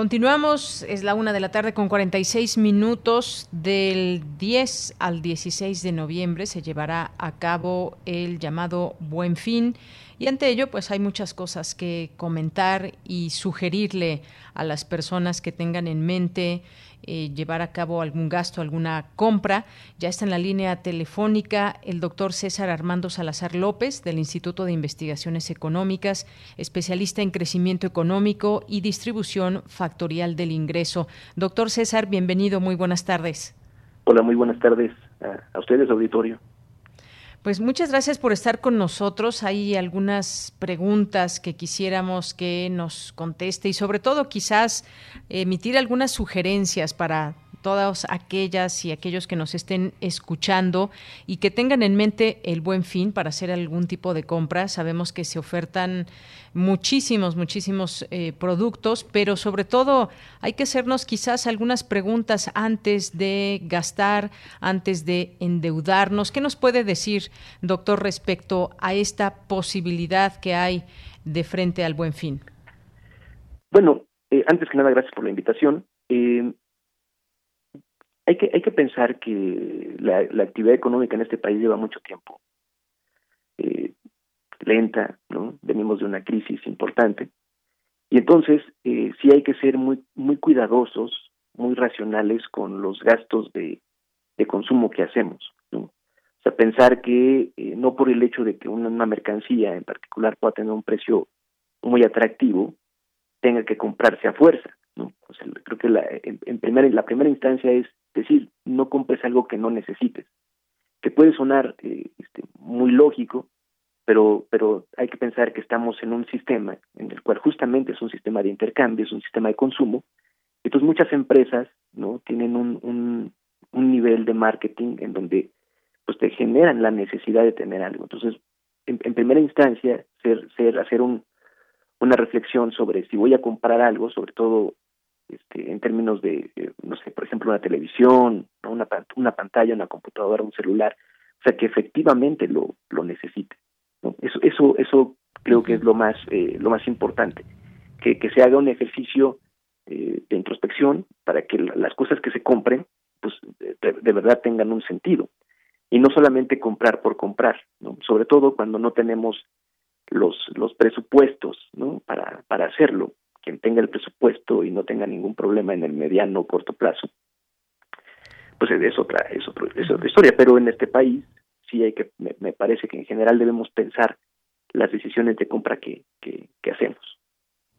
Continuamos, es la una de la tarde con 46 minutos. Del 10 al 16 de noviembre se llevará a cabo el llamado Buen Fin. Y ante ello, pues hay muchas cosas que comentar y sugerirle a las personas que tengan en mente eh, llevar a cabo algún gasto, alguna compra. Ya está en la línea telefónica el doctor César Armando Salazar López del Instituto de Investigaciones Económicas, especialista en crecimiento económico y distribución factorial del ingreso. Doctor César, bienvenido, muy buenas tardes.
Hola, muy buenas tardes a, a ustedes, auditorio.
Pues muchas gracias por estar con nosotros. Hay algunas preguntas que quisiéramos que nos conteste y sobre todo quizás emitir algunas sugerencias para todas aquellas y aquellos que nos estén escuchando y que tengan en mente el buen fin para hacer algún tipo de compra. Sabemos que se ofertan muchísimos, muchísimos eh, productos, pero sobre todo hay que hacernos quizás algunas preguntas antes de gastar, antes de endeudarnos. ¿Qué nos puede decir, doctor, respecto a esta posibilidad que hay de frente al buen fin?
Bueno, eh, antes que nada, gracias por la invitación. Eh, hay que, hay que pensar que la, actividad económica en este país lleva mucho tiempo eh, lenta, ¿no? Venimos de una crisis importante. Y entonces eh, sí hay que ser muy, muy cuidadosos, muy racionales con los gastos de, de consumo que hacemos. ¿no? O sea, pensar que eh, no por el hecho de que una, mercancía en particular pueda tener un precio muy atractivo, tenga que comprarse a fuerza. ¿no? Creo que la, en, en primera, la primera instancia es decir, no compres algo que no necesites, que puede sonar eh, este, muy lógico, pero, pero hay que pensar que estamos en un sistema en el cual justamente es un sistema de intercambio, es un sistema de consumo, Entonces muchas empresas no tienen un, un, nivel de marketing en donde pues te generan la necesidad de tener algo. Entonces, en, primera instancia, ser, ser, hacer un, una reflexión sobre si voy a comprar algo, sobre todo este, en términos de, eh, no sé, por ejemplo, una televisión, una, una pantalla, una computadora, un celular, o sea, que efectivamente lo, lo necesite. Eso, eso, eso creo que es lo más, eh, lo más importante, que, que se haga un ejercicio eh, de introspección para que las cosas que se compren, pues de verdad tengan un sentido y no solamente comprar por comprar, ¿no? sobre todo cuando no tenemos los, los presupuestos ¿no? para, para hacerlo. Quien tenga el presupuesto y no tenga ningún problema en el mediano o corto plazo, pues es otra, es, es otra historia. Pero en este país sí hay que, me, parece que en general debemos pensar las decisiones de compra que, que, que hacemos.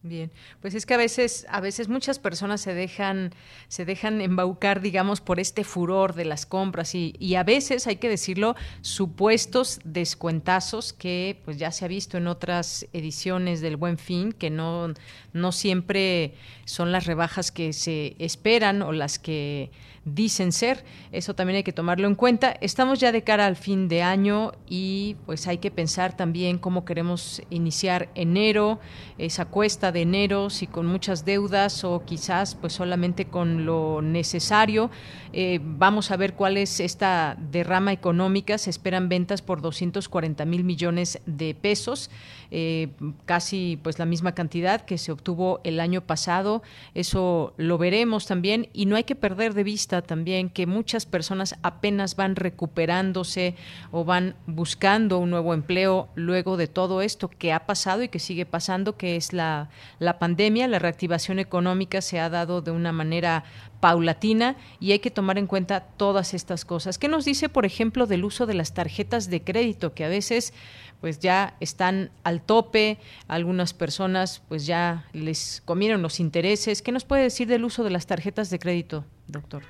Bien, pues es que a veces, a veces muchas personas se dejan, se dejan embaucar, digamos, por este furor de las compras y, y, a veces, hay que decirlo, supuestos descuentazos que pues ya se ha visto en otras ediciones del Buen Fin, que no, no siempre son las rebajas que se esperan o las que dicen ser. Eso también hay que tomarlo en cuenta. Estamos ya de cara al fin de año y pues hay que pensar también cómo queremos iniciar enero, esa cuesta de enero, si con muchas deudas o quizás pues solamente con lo necesario. Eh, vamos a ver cuál es esta derrama económica. Se esperan ventas por 240 mil millones de pesos, eh, casi pues la misma cantidad que se obtuvo el año pasado. Eso lo veremos también y no hay que perder de vista también que muchas personas apenas van recuperándose o van buscando un nuevo empleo luego de todo esto que ha pasado y que sigue pasando, que es la, la pandemia. La reactivación económica se ha dado de una manera paulatina y hay que tomar en cuenta todas estas cosas. ¿Qué nos dice, por ejemplo, del uso de las tarjetas de crédito que a veces pues ya están al tope, algunas personas pues ya les comieron los intereses. ¿Qué nos puede decir del uso de las tarjetas de crédito, doctor?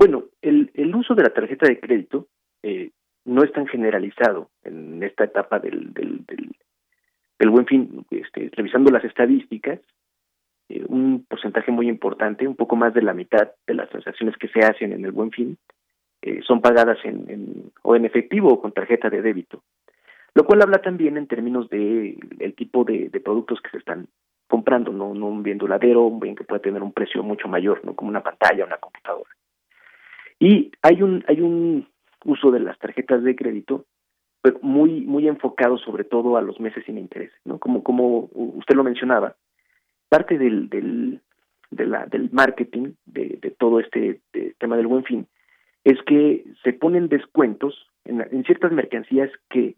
Bueno, el, el uso de la tarjeta de crédito eh, no es tan generalizado en esta etapa del, buen fin. Este, revisando las estadísticas, eh, un porcentaje muy importante, un poco más de la mitad de las transacciones que se hacen en el buen fin, eh, son pagadas en, en, o en efectivo o con tarjeta de débito. Lo cual habla también en términos de el tipo de, productos que se están comprando, no, no un bien duradero, un bien que puede tener un precio mucho mayor, no como una pantalla, una computadora. Y hay un, hay un uso de las tarjetas de crédito pues, muy, muy enfocado sobre todo a los meses sin interés, ¿no? Como, como usted lo mencionaba, parte del, del, del marketing de, todo este tema del buen fin es que se ponen descuentos en, en ciertas mercancías que,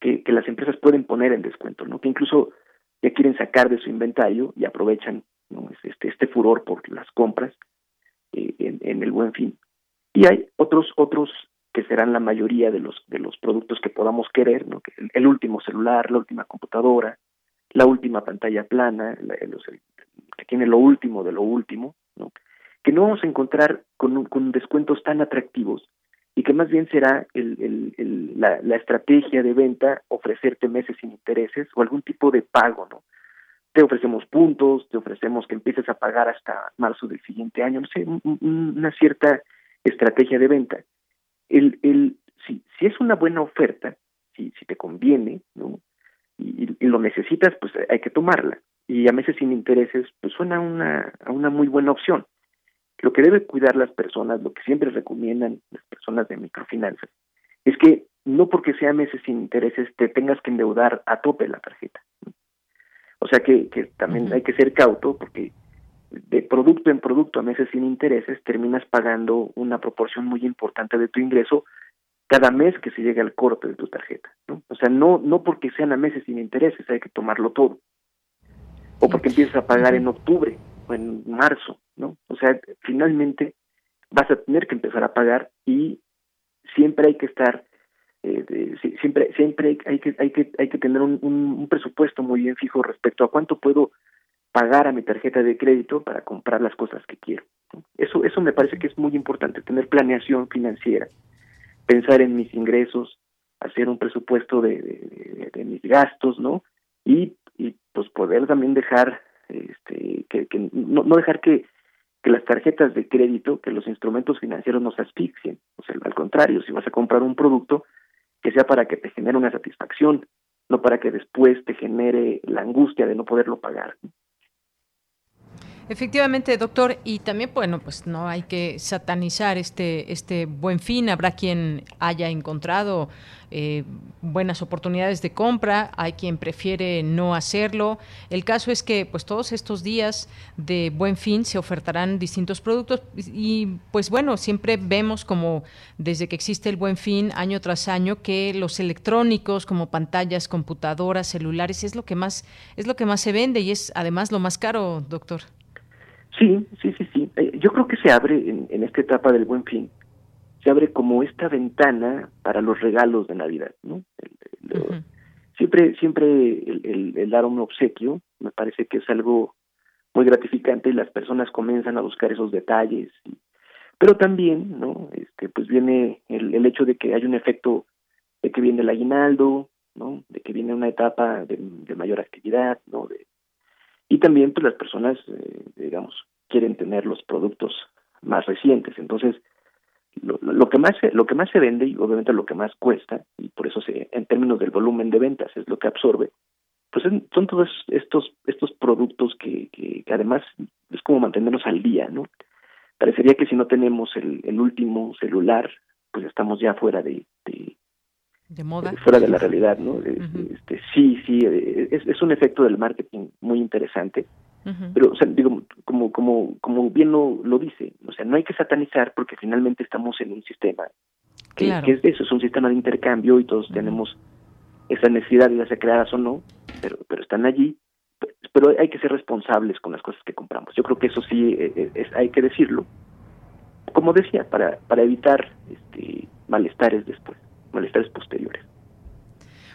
que, que, las empresas pueden poner en descuento, ¿no? Que incluso ya quieren sacar de su inventario y aprovechan ¿no? este, este furor por las compras eh, en el buen fin. Y hay otros, otros que serán la mayoría de los, de los productos que podamos querer, ¿no? el, último celular, la última computadora, la última pantalla plana, que tiene lo último de lo último, ¿no? que no vamos a encontrar con, con descuentos tan atractivos y que más bien será el, el, el, la, la estrategia de venta ofrecerte meses sin intereses o algún tipo de pago, ¿no? Te ofrecemos puntos, te ofrecemos que empieces a pagar hasta marzo del siguiente año, no sé, una cierta estrategia de venta. El, el, si, si es una buena oferta, si, si te conviene, ¿no? Y, y, lo necesitas, pues hay que tomarla. Y a meses sin intereses, pues suena una, a una muy buena opción. Lo que deben cuidar las personas, lo que siempre recomiendan las personas de microfinanzas, es que no porque sea meses sin intereses te tengas que endeudar a tope la tarjeta. O sea que, que también hay que ser cauto porque de producto en producto a meses sin intereses, terminas pagando una proporción muy importante de tu ingreso cada mes que se llega al corte de tu tarjeta. ¿no? O sea, no, no porque sean a meses sin intereses, hay que tomarlo todo. O porque empiezas a pagar en octubre o en marzo, ¿no? O sea, finalmente vas a tener que empezar a pagar y siempre hay que estar eh, siempre siempre hay que hay que hay que tener un, un, presupuesto muy bien fijo respecto a cuánto puedo pagar a mi tarjeta de crédito para comprar las cosas que quiero. Eso, eso me parece que es muy importante, tener planeación financiera, pensar en mis ingresos, hacer un presupuesto de, mis gastos, ¿no? Y, y pues poder también dejar, este, que, que no, no dejar que, que las tarjetas de crédito, que los instrumentos financieros nos asfixien. O sea, al contrario, si vas a comprar un producto, que sea para que te genere una satisfacción, no para que después te genere la angustia de no poderlo pagar.
Efectivamente, doctor, y también, bueno, pues no hay que satanizar este, este buen fin. Habrá quien haya encontrado eh, buenas oportunidades de compra, hay quien prefiere no hacerlo. El caso es que, pues todos estos días de buen fin se ofertarán distintos productos y, pues bueno, siempre vemos como desde que existe el buen fin, año tras año, que los electrónicos como pantallas, computadoras, celulares, es lo que más, es lo que más se vende y es además lo más caro, doctor.
Sí, sí, sí, sí. Eh, yo creo que se abre en, esta etapa del buen fin, se abre como esta ventana para los regalos de Navidad, ¿no? Siempre, siempre el, dar un obsequio me parece que es algo muy gratificante y las personas comienzan a buscar esos detalles. pero también, ¿no? Este, pues viene el, el hecho de que hay un efecto de que viene el aguinaldo, ¿no? De que viene una etapa de, de mayor actividad, ¿no? De, y también pues las personas eh, digamos quieren tener los productos más recientes. Entonces lo, lo, que más lo que más se vende y obviamente lo que más cuesta y por eso se en términos del volumen de ventas es lo que absorbe pues son todos estos estos productos que, que, además es como mantenernos al día no parecería que si no tenemos el, el último celular pues estamos ya fuera de de
moda.
Fuera de la realidad, ¿no? este, sí, sí, eh, es, es un efecto del marketing muy interesante. Pero, o sea, digo, como, como, como bien lo, lo dice, o sea, no hay que satanizar porque finalmente estamos en un sistema que, es eso, es un sistema de intercambio y todos tenemos esa necesidad, ya sea creadas o no, pero, pero están allí, pero hay que ser responsables con las cosas que compramos. Yo creo que eso sí eh, eh, es, hay que decirlo. Como decía, para, para evitar este, malestares después malestares posteriores.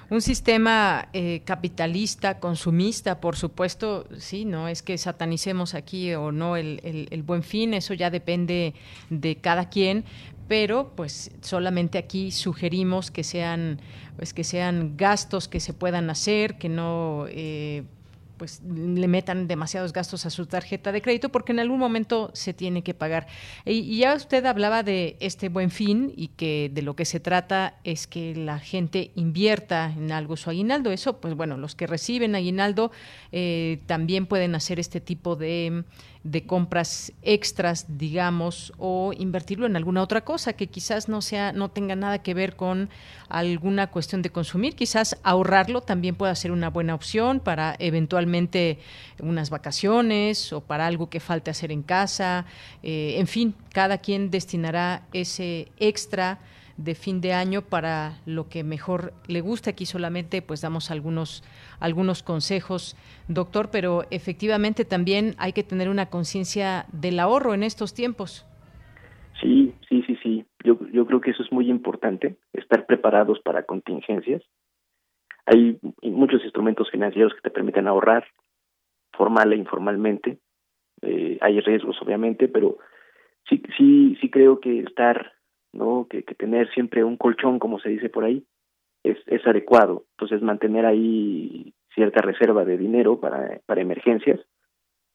Un sistema eh, capitalista, consumista, por supuesto, sí, no es que satanicemos aquí o no el, el, buen fin, eso ya depende de cada quien, pero pues solamente aquí sugerimos que sean pues que sean gastos que se puedan hacer, que no eh, pues le metan demasiados gastos a su tarjeta de crédito porque en algún momento se tiene que pagar. Y, ya usted hablaba de este buen fin y que de lo que se trata es que la gente invierta en algo su aguinaldo. Eso, pues bueno, los que reciben aguinaldo eh, también pueden hacer este tipo de de compras extras, digamos, o invertirlo en alguna otra cosa que quizás no sea, no tenga nada que ver con alguna cuestión de consumir, quizás ahorrarlo también pueda ser una buena opción para eventualmente unas vacaciones o para algo que falte hacer en casa, eh, en fin, cada quien destinará ese extra de fin de año para lo que mejor le guste. Aquí solamente pues damos algunos, algunos consejos, doctor, pero efectivamente también hay que tener una conciencia del ahorro en estos tiempos.
Sí, sí, sí, sí. Yo, yo creo que eso es muy importante, estar preparados para contingencias. Hay muchos instrumentos financieros que te permiten ahorrar, formal e informalmente. Eh, hay riesgos, obviamente, pero sí, sí, sí creo que estar ¿no? Que, que, tener siempre un colchón, como se dice por ahí, es, es adecuado. Entonces, mantener ahí cierta reserva de dinero para, para emergencias,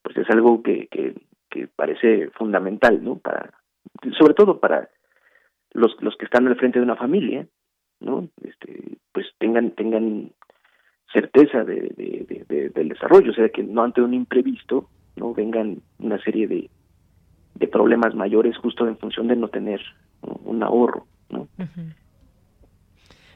pues es algo que, que, parece fundamental, ¿no? Para, sobre todo para los, los que están al frente de una familia, ¿no? Este, pues tengan, tengan certeza de, de, de, del desarrollo, o sea, que no ante un imprevisto, no vengan una serie de, de problemas mayores justo en función de no tener un ahorro. ¿no?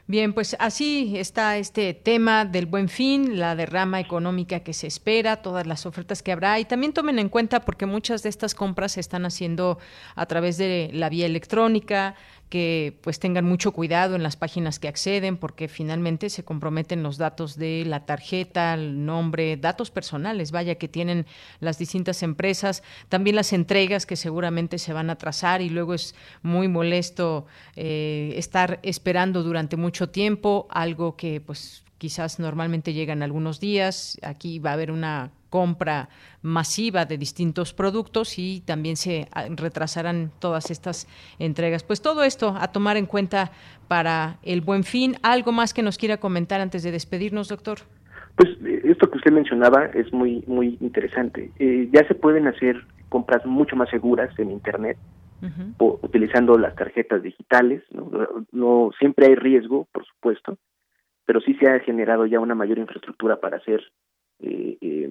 Bien, pues así está este tema del buen fin, la derrama económica que se espera, todas las ofertas que habrá. Y también tomen en cuenta porque muchas de estas compras se están haciendo a través de la vía electrónica, que pues tengan mucho cuidado en las páginas que acceden porque finalmente se comprometen los datos de la tarjeta, el nombre, datos personales, vaya que tienen las distintas empresas, también las entregas que seguramente se van a trazar y luego es muy molesto eh, estar esperando durante mucho tiempo algo que pues quizás normalmente llegan algunos días, aquí va a haber una compra masiva de distintos productos y también se ah, retrasarán todas estas entregas. Pues todo esto a tomar en cuenta para el buen fin. ¿Algo más que nos quiera comentar antes de despedirnos, doctor?
Pues eh, esto que usted mencionaba es muy muy interesante. Eh, ya se pueden hacer compras mucho más seguras en Internet, utilizando las tarjetas digitales. ¿no? ¿no? siempre hay riesgo, por supuesto, pero sí se ha generado ya una mayor infraestructura para hacer, eh,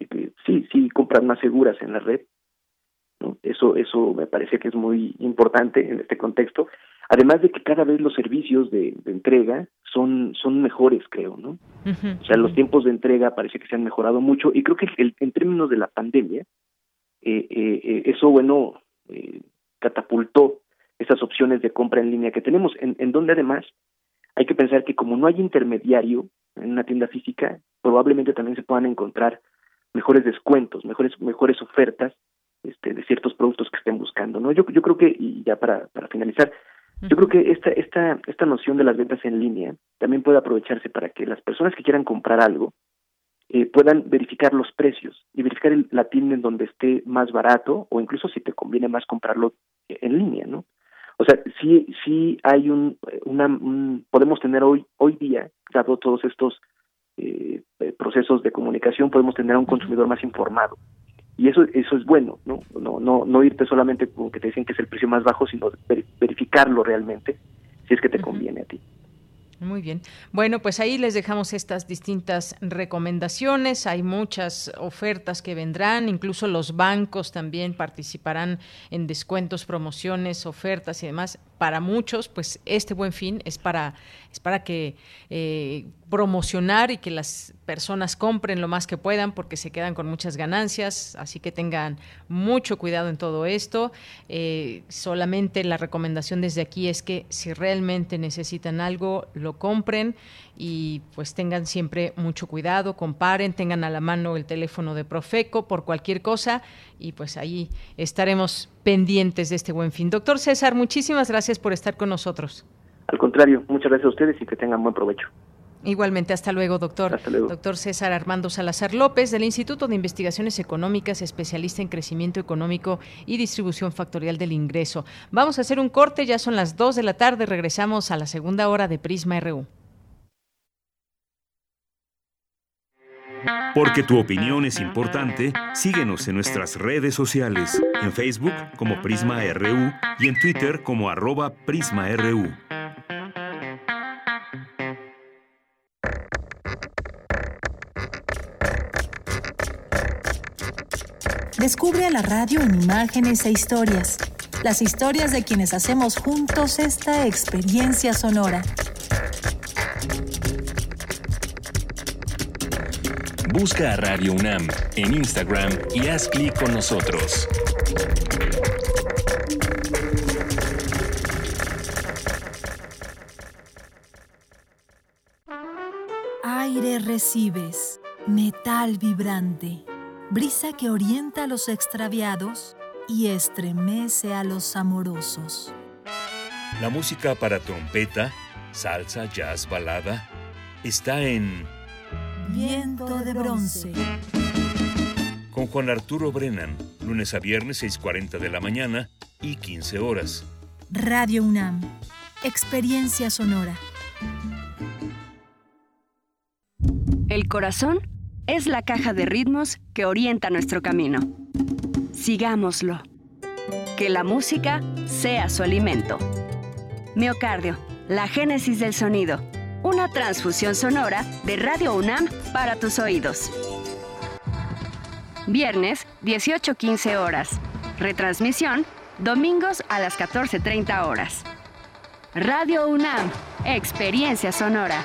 em, sí, sí, compras más seguras en la red. ¿no? Eso, eso me parece que es muy importante en este contexto. Además de que cada vez los servicios de, entrega son, son mejores, creo, ¿no? O sea, los tiempos de entrega parece que se han mejorado mucho y creo que el, en términos de la pandemia, eh, eh, eh eso, bueno, eh, catapultó esas opciones de compra en línea que tenemos, en, en donde además hay que pensar que como no hay intermediario en una tienda física, probablemente también se puedan encontrar mejores descuentos, mejores mejores ofertas este, de ciertos productos que estén buscando, ¿no? Yo, yo creo que, y ya para, para finalizar, yo creo que esta, esta, esta noción de las ventas en línea también puede aprovecharse para que las personas que quieran comprar algo eh, puedan verificar los precios y verificar la tienda en donde esté más barato o incluso si te conviene más comprarlo en línea, ¿no? O sea, sí, sí hay un, una, podemos tener hoy, hoy día, dado todos estos eh, procesos de comunicación, podemos tener a un consumidor más informado y eso eso es bueno no no no no irte solamente con que te dicen que es el precio más bajo sino verificarlo realmente si es que te conviene a ti
muy bien. Bueno, pues ahí les dejamos estas distintas recomendaciones. Hay muchas ofertas que vendrán, incluso los bancos también participarán en descuentos, promociones, ofertas y demás. Para muchos, pues este buen fin es para, es para que eh, promocionar y que las personas compren lo más que puedan porque se quedan con muchas ganancias, así que tengan mucho cuidado en todo esto. Eh, solamente la recomendación desde aquí es que si realmente necesitan algo, lo compren y pues tengan siempre mucho cuidado, comparen, tengan a la mano el teléfono de Profeco por cualquier cosa y pues ahí estaremos pendientes de este buen fin. Doctor César, muchísimas gracias por estar con nosotros.
Al contrario, muchas gracias a ustedes y que tengan buen provecho.
Igualmente, hasta luego, doctor.
Hasta luego.
Doctor César Armando Salazar López, del Instituto de Investigaciones Económicas, especialista en crecimiento económico y distribución factorial del ingreso. Vamos a hacer un corte, ya son las 2 de la tarde, regresamos a la segunda hora de Prisma RU.
Porque tu opinión es importante, síguenos en nuestras redes sociales, en Facebook como Prisma RU y en Twitter como arroba PrismaRU.
Descubre a la radio en imágenes e historias. Las historias de quienes hacemos juntos esta experiencia sonora.
Busca a Radio UNAM en Instagram y haz clic con nosotros.
Aire recibes, metal vibrante brisa que orienta a los extraviados y estremece a los amorosos.
La música para trompeta, salsa, jazz, balada, está en
Viento de bronce.
Con Juan Arturo Brennan, lunes a viernes 6.40 de la mañana y 15 horas.
Radio UNAM, experiencia sonora.
El corazón es la caja de ritmos que orienta nuestro camino. Sigámoslo. Que la música sea su alimento. Miocardio, la génesis del sonido. Una transfusión sonora de Radio UNAM para tus oídos. Viernes, 18.15 horas. Retransmisión, domingos a las 14.30 horas. Radio UNAM, experiencia sonora.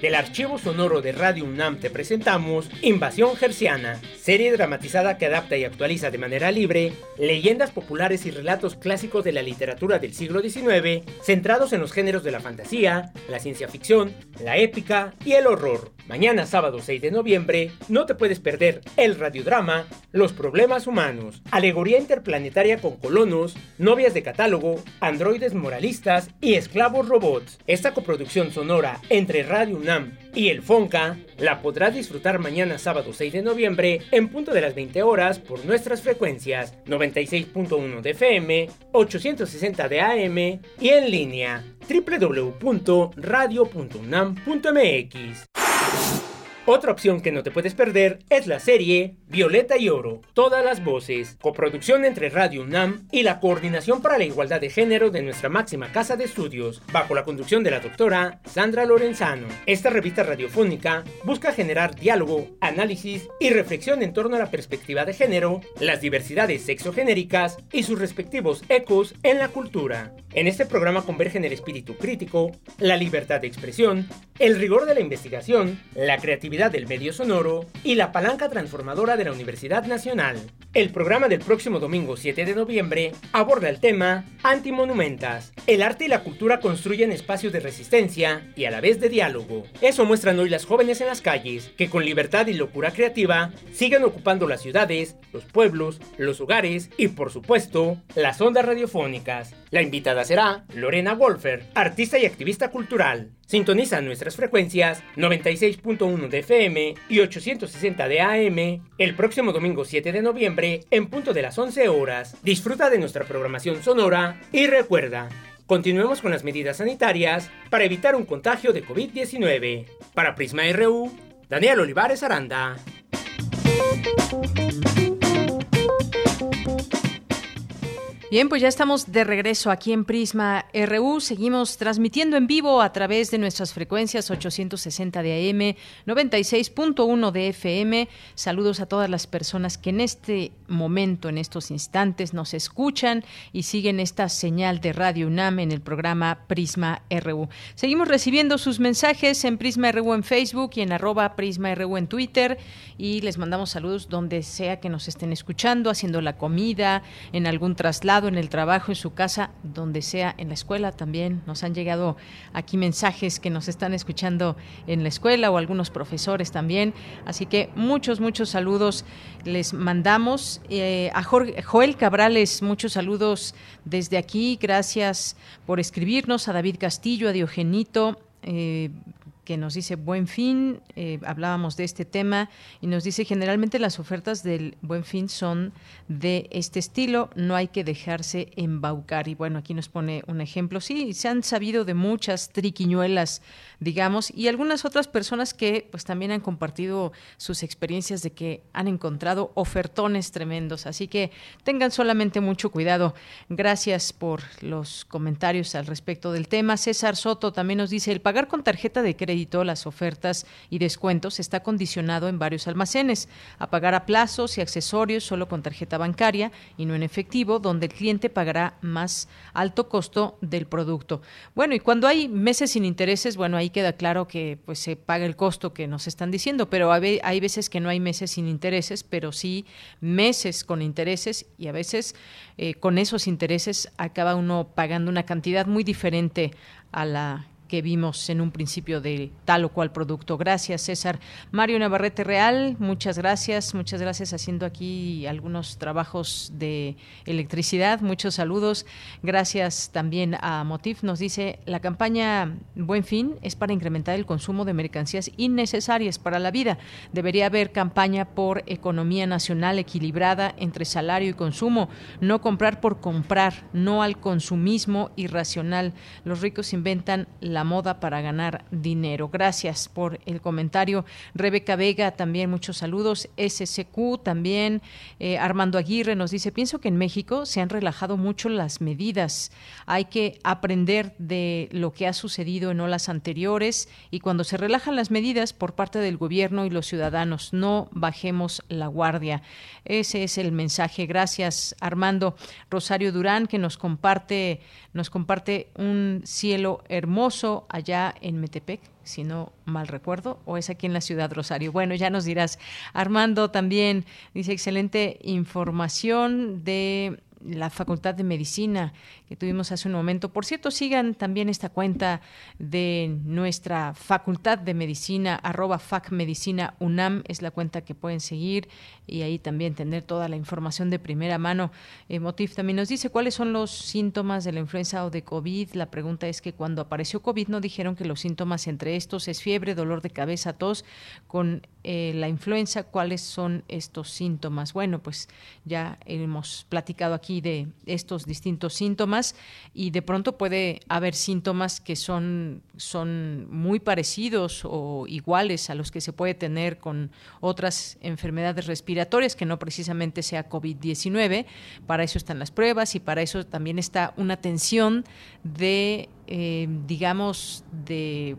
Del archivo sonoro de Radio UNAM te presentamos Invasión Gerciana, serie dramatizada que adapta y actualiza de manera libre leyendas populares y relatos clásicos de la literatura del siglo XIX, centrados en los géneros de la fantasía, la ciencia ficción, la épica y el horror. Mañana sábado 6 de noviembre no te puedes perder el radiodrama Los problemas humanos, alegoría interplanetaria con colonos, novias de catálogo, androides moralistas y esclavos robots. Esta coproducción sonora entre Radio UNAM y el Fonca la podrás disfrutar mañana sábado 6 de noviembre en punto de las 20 horas por nuestras frecuencias 96.1 de FM, 860 de AM y en línea www.radio.unam.mx. Otra opción que no te puedes perder es la serie Violeta y Oro, todas las voces, coproducción entre Radio UNAM y la Coordinación para la Igualdad de Género de nuestra máxima casa de estudios, bajo la conducción de la doctora Sandra Lorenzano. Esta revista radiofónica busca generar diálogo, análisis y reflexión en torno a la perspectiva de género, las diversidades sexogenéricas y sus respectivos ecos en la cultura. En este programa convergen el espíritu crítico, la libertad de expresión, el rigor de la investigación, la creatividad del medio sonoro y la palanca transformadora de la Universidad Nacional. El programa del próximo domingo 7 de noviembre aborda el tema Antimonumentas. El arte y la cultura construyen espacios de resistencia y a la vez de diálogo. Eso muestran hoy las jóvenes en las calles, que con libertad y locura creativa siguen ocupando las ciudades, los pueblos, los hogares y por supuesto las ondas radiofónicas. La invitada será Lorena Wolfer, artista y activista cultural. Sintoniza nuestras frecuencias 96.1 de FM y 860 de AM el próximo domingo 7 de noviembre en punto de las 11 horas. Disfruta de nuestra programación sonora y recuerda, continuemos con las medidas sanitarias para evitar un contagio de COVID-19. Para Prisma RU, Daniel Olivares Aranda.
Bien, pues ya estamos de regreso aquí en Prisma RU. Seguimos transmitiendo en vivo a través de nuestras frecuencias 860 de AM, 96.1 de FM. Saludos a todas las personas que en este momento, en estos instantes, nos escuchan y siguen esta señal de Radio UNAM en el programa Prisma RU. Seguimos recibiendo sus mensajes en Prisma RU en Facebook y en arroba Prisma RU en Twitter y les mandamos saludos donde sea que nos estén escuchando, haciendo la comida, en algún traslado en el trabajo, en su casa, donde sea, en la escuela también. Nos han llegado aquí mensajes que nos están escuchando en la escuela o algunos profesores también. Así que muchos, muchos saludos les mandamos. Eh, a Joel Cabrales, muchos saludos desde aquí. Gracias por escribirnos. A David Castillo, a Diogenito. Eh, que nos dice Buen Fin, eh, hablábamos de este tema y nos dice generalmente las ofertas del Buen Fin son de este estilo, no hay que dejarse embaucar. Y bueno, aquí nos pone un ejemplo. Sí, se han sabido de muchas triquiñuelas, digamos, y algunas otras personas que pues también han compartido sus experiencias de que han encontrado ofertones tremendos. Así que tengan solamente mucho cuidado. Gracias por los comentarios al respecto del tema. César Soto también nos dice, el pagar con tarjeta de crédito las ofertas y descuentos está condicionado en varios almacenes a pagar a plazos y accesorios solo con tarjeta bancaria y no en efectivo, donde el cliente pagará más alto costo del producto. Bueno, y cuando hay meses sin intereses, bueno, ahí queda claro que pues se paga el costo que nos están diciendo, pero hay veces que no hay meses sin intereses, pero sí meses con intereses y a veces eh, con esos intereses acaba uno pagando una cantidad muy diferente a la que vimos en un principio de tal o cual producto. Gracias, César. Mario Navarrete Real, muchas gracias, muchas gracias haciendo aquí algunos trabajos de electricidad. Muchos saludos. Gracias también a Motif. Nos dice, la campaña Buen Fin es para incrementar el consumo de mercancías innecesarias para la vida. Debería haber campaña por economía nacional equilibrada entre salario y consumo, no comprar por comprar, no al consumismo irracional. Los ricos inventan la la moda para ganar dinero. Gracias por el comentario. Rebeca Vega, también muchos saludos. SCQ también. Eh, Armando Aguirre nos dice, pienso que en México se han relajado mucho las medidas. Hay que aprender de lo que ha sucedido en olas anteriores y cuando se relajan las medidas por parte del gobierno y los ciudadanos, no bajemos la guardia. Ese es el mensaje. Gracias, Armando. Rosario Durán, que nos comparte, nos comparte un cielo hermoso allá en Metepec, si no mal recuerdo, o es aquí en la ciudad Rosario. Bueno, ya nos dirás. Armando también dice excelente información de la Facultad de Medicina que tuvimos hace un momento. Por cierto, sigan también esta cuenta de nuestra Facultad de Medicina, arroba FacMedicina UNAM, es la cuenta que pueden seguir y ahí también tener toda la información de primera mano. Eh, Motif también nos dice cuáles son los síntomas de la influenza o de COVID. La pregunta es que cuando apareció COVID no dijeron que los síntomas entre estos es fiebre, dolor de cabeza, tos. Con eh, la influenza, ¿cuáles son estos síntomas? Bueno, pues ya hemos platicado aquí de estos distintos síntomas y de pronto puede haber síntomas que son, son muy parecidos o iguales a los que se puede tener con otras enfermedades respiratorias, que no precisamente sea COVID-19. Para eso están las pruebas y para eso también está una atención de, eh, digamos, de,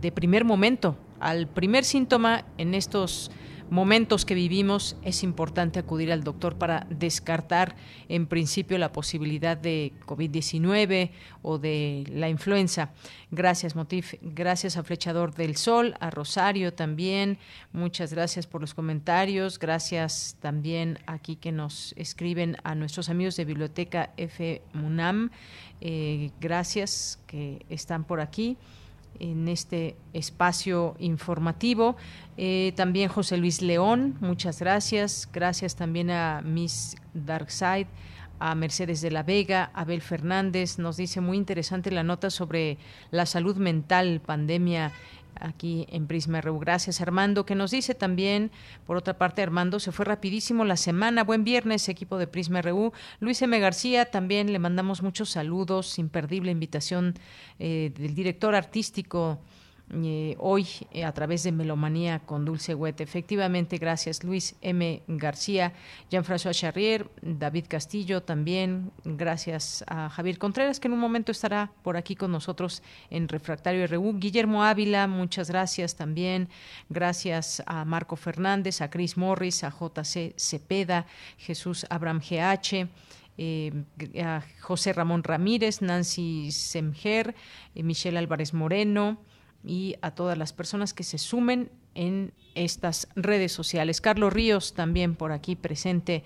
de primer momento. Al primer síntoma en estos momentos que vivimos es importante acudir al doctor para descartar en principio la posibilidad de COVID-19 o de la influenza. Gracias, Motif. Gracias a Flechador del Sol, a Rosario también. Muchas gracias por los comentarios. Gracias también aquí que nos escriben a nuestros amigos de Biblioteca F. Munam. Eh, gracias que están por aquí en este espacio informativo. Eh, también José Luis León, muchas gracias. Gracias también a Miss Darkside, a Mercedes de la Vega, Abel Fernández. Nos dice muy interesante la nota sobre la salud mental, pandemia aquí en Prisma RU. Gracias, Armando, que nos dice también, por otra parte, Armando, se fue rapidísimo la semana. Buen viernes, equipo de Prisma RU. Luis M. García, también le mandamos muchos saludos, imperdible invitación eh, del director artístico eh, hoy eh, a través de Melomanía con Dulce Huete. Efectivamente, gracias Luis M. García, Jean-François Charrier, David Castillo también, gracias a Javier Contreras, que en un momento estará por aquí con nosotros en Refractario RU. Guillermo Ávila, muchas gracias también. Gracias a Marco Fernández, a Chris Morris, a JC Cepeda, Jesús Abraham GH. Eh, a José Ramón Ramírez, Nancy Semger, Michelle Álvarez Moreno, y a todas las personas que se sumen en estas redes sociales. Carlos Ríos también por aquí presente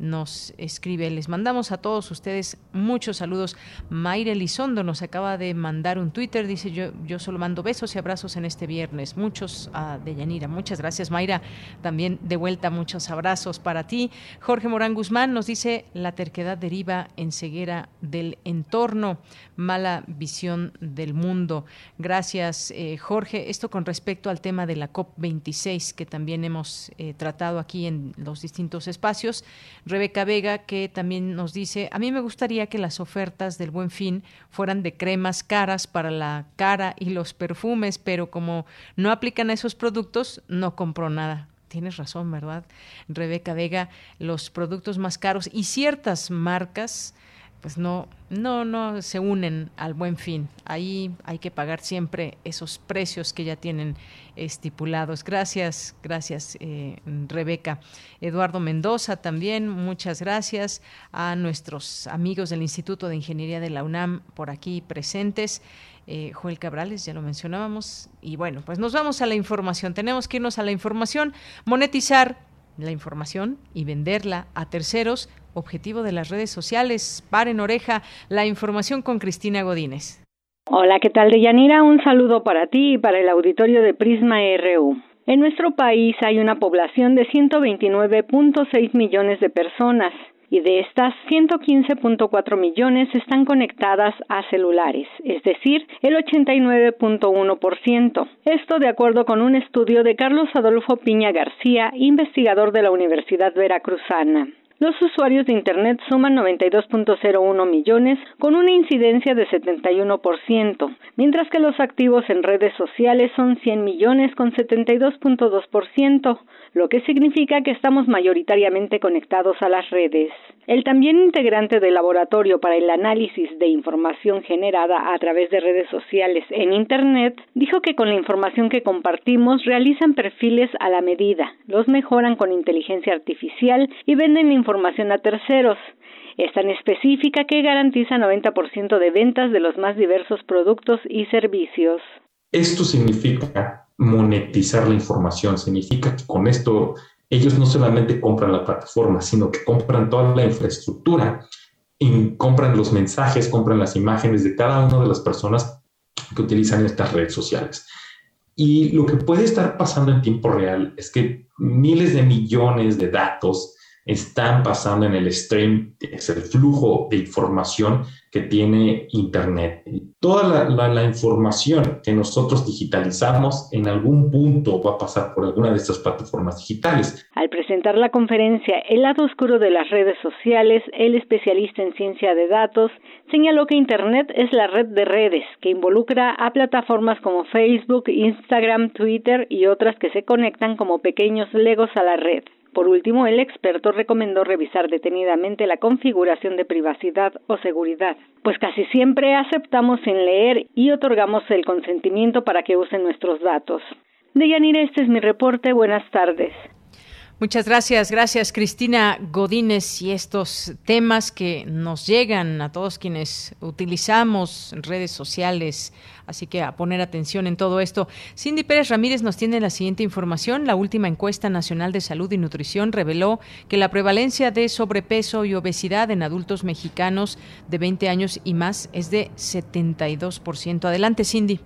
nos escribe. Les mandamos a todos ustedes muchos saludos. Mayra Elizondo nos acaba de mandar un Twitter. Dice yo, yo solo mando besos y abrazos en este viernes. Muchos a Deyanira. Muchas gracias, Mayra. También de vuelta muchos abrazos para ti. Jorge Morán Guzmán nos dice la terquedad deriva en ceguera del entorno, mala visión del mundo. Gracias, eh, Jorge. Esto con respecto al tema de la COP26 que también hemos eh, tratado aquí en los distintos espacios. Rebeca Vega, que también nos dice, a mí me gustaría que las ofertas del buen fin fueran de cremas caras para la cara y los perfumes, pero como no aplican a esos productos, no compro nada. Tienes razón, ¿verdad? Rebeca Vega, los productos más caros y ciertas marcas pues no, no, no se unen al buen fin. Ahí hay que pagar siempre esos precios que ya tienen estipulados. Gracias, gracias eh, Rebeca. Eduardo Mendoza también, muchas gracias a nuestros amigos del Instituto de Ingeniería de la UNAM por aquí presentes. Eh, Joel Cabrales, ya lo mencionábamos. Y bueno, pues nos vamos a la información. Tenemos que irnos a la información, monetizar la información y venderla a terceros. Objetivo de las redes sociales. Paren oreja la información con Cristina Godínez.
Hola, ¿qué tal, Deyanira? Un saludo para ti y para el auditorio de Prisma RU. En nuestro país hay una población de 129.6 millones de personas y de estas 115.4 millones están conectadas a celulares, es decir, el 89.1%. Esto de acuerdo con un estudio de Carlos Adolfo Piña García, investigador de la Universidad Veracruzana. Los usuarios de Internet suman 92.01 millones con una incidencia de 71%, mientras que los activos en redes sociales son 100 millones con 72.2%, lo que significa que estamos mayoritariamente conectados a las redes. El también integrante del Laboratorio para el Análisis de Información Generada a través de redes sociales en Internet dijo que con la información que compartimos realizan perfiles a la medida, los mejoran con inteligencia artificial y venden la información a terceros. Es tan específica que garantiza 90% de ventas de los más diversos productos y servicios.
Esto significa monetizar la información, significa que con esto ellos no solamente compran la plataforma, sino que compran toda la infraestructura, compran los mensajes, compran las imágenes de cada una de las personas que utilizan estas redes sociales. Y lo que puede estar pasando en tiempo real es que miles de millones de datos están pasando en el stream, es el flujo de información que tiene Internet. Toda la, información que nosotros digitalizamos en algún punto va a pasar por alguna de estas plataformas digitales.
Al presentar la conferencia El lado oscuro de las redes sociales, el especialista en ciencia de datos señaló que Internet es la red de redes que involucra a plataformas como Facebook, Instagram, Twitter y otras que se conectan como pequeños legos a la red. Por último, el experto recomendó revisar detenidamente la configuración de privacidad o seguridad, pues casi siempre aceptamos sin leer y otorgamos el consentimiento para que usen nuestros datos. Deyanira, este es mi reporte. Buenas tardes.
Muchas gracias, gracias Cristina Godínez y estos temas que nos llegan a todos quienes utilizamos redes sociales, así que a poner atención en todo esto. Cindy Pérez Ramírez nos tiene la siguiente información. La última encuesta nacional de salud y nutrición reveló que la prevalencia de sobrepeso y obesidad en adultos mexicanos de 20 años y más es de 72%. Adelante, Cindy.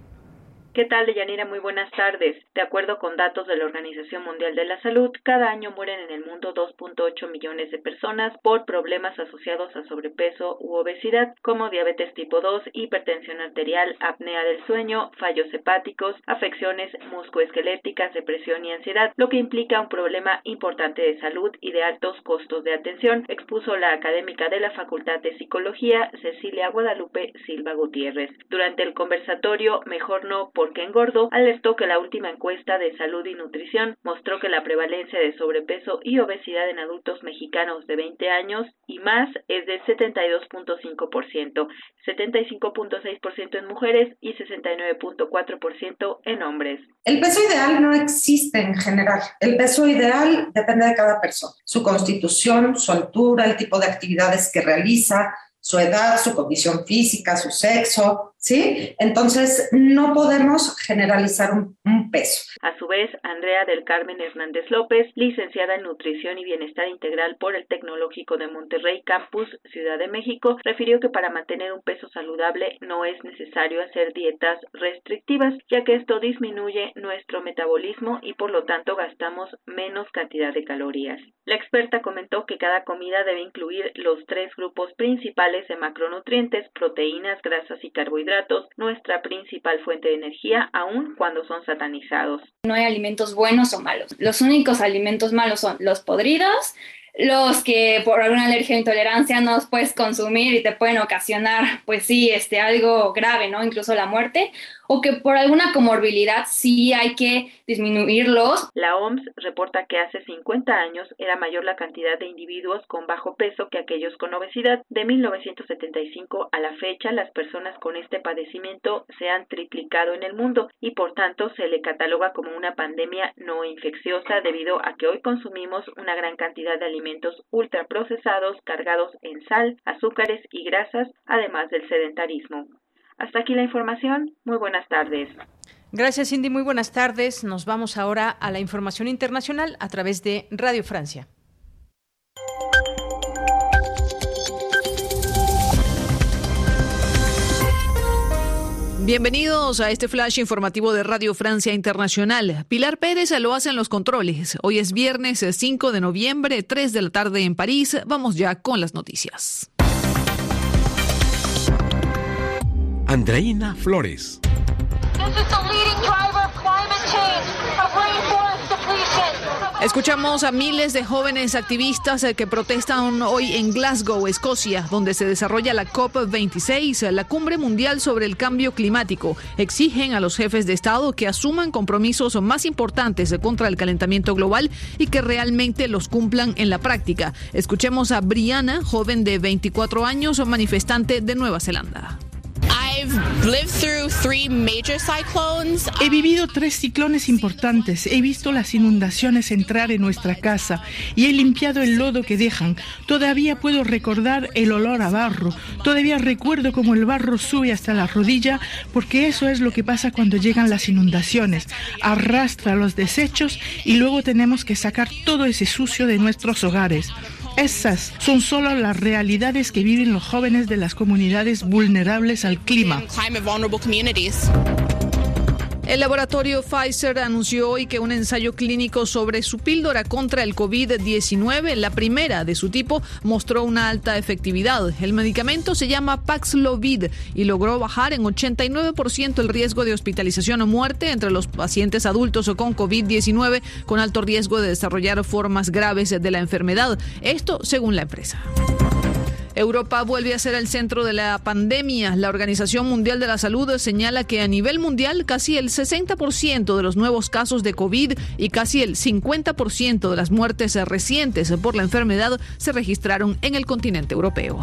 ¿Qué tal, Deyanira? Muy buenas tardes. De acuerdo con datos de la Organización Mundial de la Salud, cada año mueren en el mundo 2.8 millones de personas por problemas asociados a sobrepeso u obesidad, como diabetes tipo 2, hipertensión arterial, apnea del sueño, fallos hepáticos, afecciones muscoesqueléticas, depresión y ansiedad, lo que implica un problema importante de salud y de altos costos de atención, expuso la académica de la Facultad de Psicología, Cecilia Guadalupe Silva Gutiérrez. Durante el conversatorio Mejor no por porque engordó, alertó que la última encuesta de salud y nutrición mostró que la prevalencia de sobrepeso y obesidad en adultos mexicanos de 20 años y más es del 72.5%, 75.6% en mujeres y 69.4% en hombres.
El peso ideal no existe en general. El peso ideal depende de cada persona, su constitución, su altura, el tipo de actividades que realiza, su edad, su condición física, su sexo, ¿sí? Entonces, no podemos generalizar un, peso.
A su vez, Andrea del Carmen Hernández López, licenciada en Nutrición y Bienestar Integral por el Tecnológico de Monterrey Campus, Ciudad de México, refirió que para mantener un peso saludable no es necesario hacer dietas restrictivas, ya que esto disminuye nuestro metabolismo y por lo tanto gastamos menos cantidad de calorías. La experta comentó que cada comida debe incluir los tres grupos principales de macronutrientes, proteínas, grasas y carbohidratos nuestra principal fuente de energía, aun cuando son satanizados.
No hay alimentos buenos o malos. Los únicos alimentos malos son los podridos, los que por alguna alergia o intolerancia no los puedes consumir y te pueden ocasionar, pues sí, este, algo grave, ¿no? Incluso la muerte, o que por alguna comorbilidad sí hay que disminuirlos.
La OMS reporta que hace 50 años era mayor la cantidad de individuos con bajo peso que aquellos con obesidad. De 1975 a la fecha, las personas con este padecimiento se han triplicado en el mundo y por tanto se le cataloga como una pandemia no infecciosa debido a que hoy consumimos una gran cantidad de alimentos ultraprocesados cargados en sal, azúcares y grasas, además del sedentarismo. Hasta aquí la información. Muy buenas tardes.
Gracias, Cindy. Muy buenas tardes. Nos vamos ahora a la información internacional a través de Radio Francia.
Bienvenidos a este flash informativo de Radio Francia Internacional. Pilar Pérez lo hace en los controles. Hoy es viernes 5 de noviembre, 3 de la tarde en París. Vamos ya con las noticias.
Andreina Flores.
Escuchamos a miles de jóvenes activistas eh, que protestan hoy en Glasgow, Escocia, donde se desarrolla la COP26, la cumbre mundial sobre el cambio climático. Exigen a los jefes de Estado que asuman compromisos más importantes contra el calentamiento global y que realmente los cumplan en la práctica. Escuchemos a Brianna, joven de 24 años, manifestante de Nueva Zelanda.
He vivido tres ciclones importantes. He visto las inundaciones entrar en nuestra casa y he limpiado el lodo que dejan. Todavía puedo recordar el olor a barro. Todavía recuerdo cómo el barro sube hasta la rodilla porque eso es lo que pasa cuando llegan las inundaciones. Arrastra los desechos y luego tenemos que sacar todo ese sucio de nuestros hogares. Esas son solo las realidades que viven los jóvenes de las comunidades vulnerables al clima.
El laboratorio Pfizer anunció hoy que un ensayo clínico sobre su píldora contra el COVID-19, la primera de su tipo, mostró una alta efectividad. El medicamento se llama Paxlovid y logró bajar en 89% el riesgo de hospitalización o muerte entre los pacientes adultos o con COVID-19 con alto riesgo de desarrollar formas graves de la enfermedad. Esto según la empresa. Europa vuelve a ser el centro de la pandemia. La Organización Mundial de la Salud señala que a nivel mundial casi el 60% de los nuevos casos de COVID y casi el 50% de las muertes recientes por la enfermedad se registraron en el continente europeo.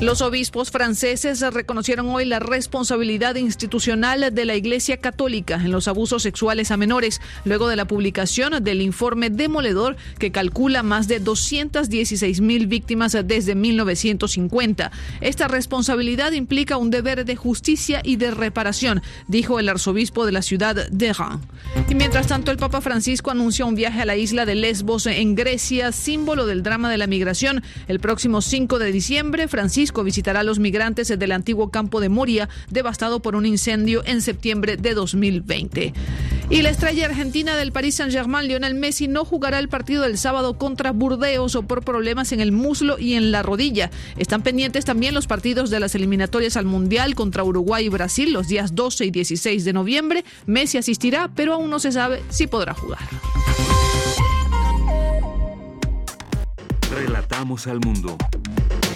Los obispos franceses reconocieron hoy la responsabilidad institucional de la Iglesia Católica en los abusos sexuales a menores, luego de la publicación del informe demoledor que calcula más de 216 mil víctimas desde 1950. Esta responsabilidad implica un deber de justicia y de reparación, dijo el arzobispo de la ciudad de Reims. Y mientras tanto, el Papa Francisco anunció un viaje a la isla de Lesbos en Grecia, símbolo del drama de la migración. El próximo 5 de diciembre, Francisco visitará a los migrantes del antiguo campo de Moria, devastado por un incendio en septiembre de 2020. Y la estrella argentina del Paris Saint-Germain, Lionel Messi, no jugará el partido del sábado contra Burdeos o por problemas en el muslo y en la rodilla. Están pendientes también los partidos de las eliminatorias al Mundial contra Uruguay y Brasil los días 12 y 16 de noviembre. Messi asistirá, pero aún no se sabe si podrá jugar.
Relatamos al mundo.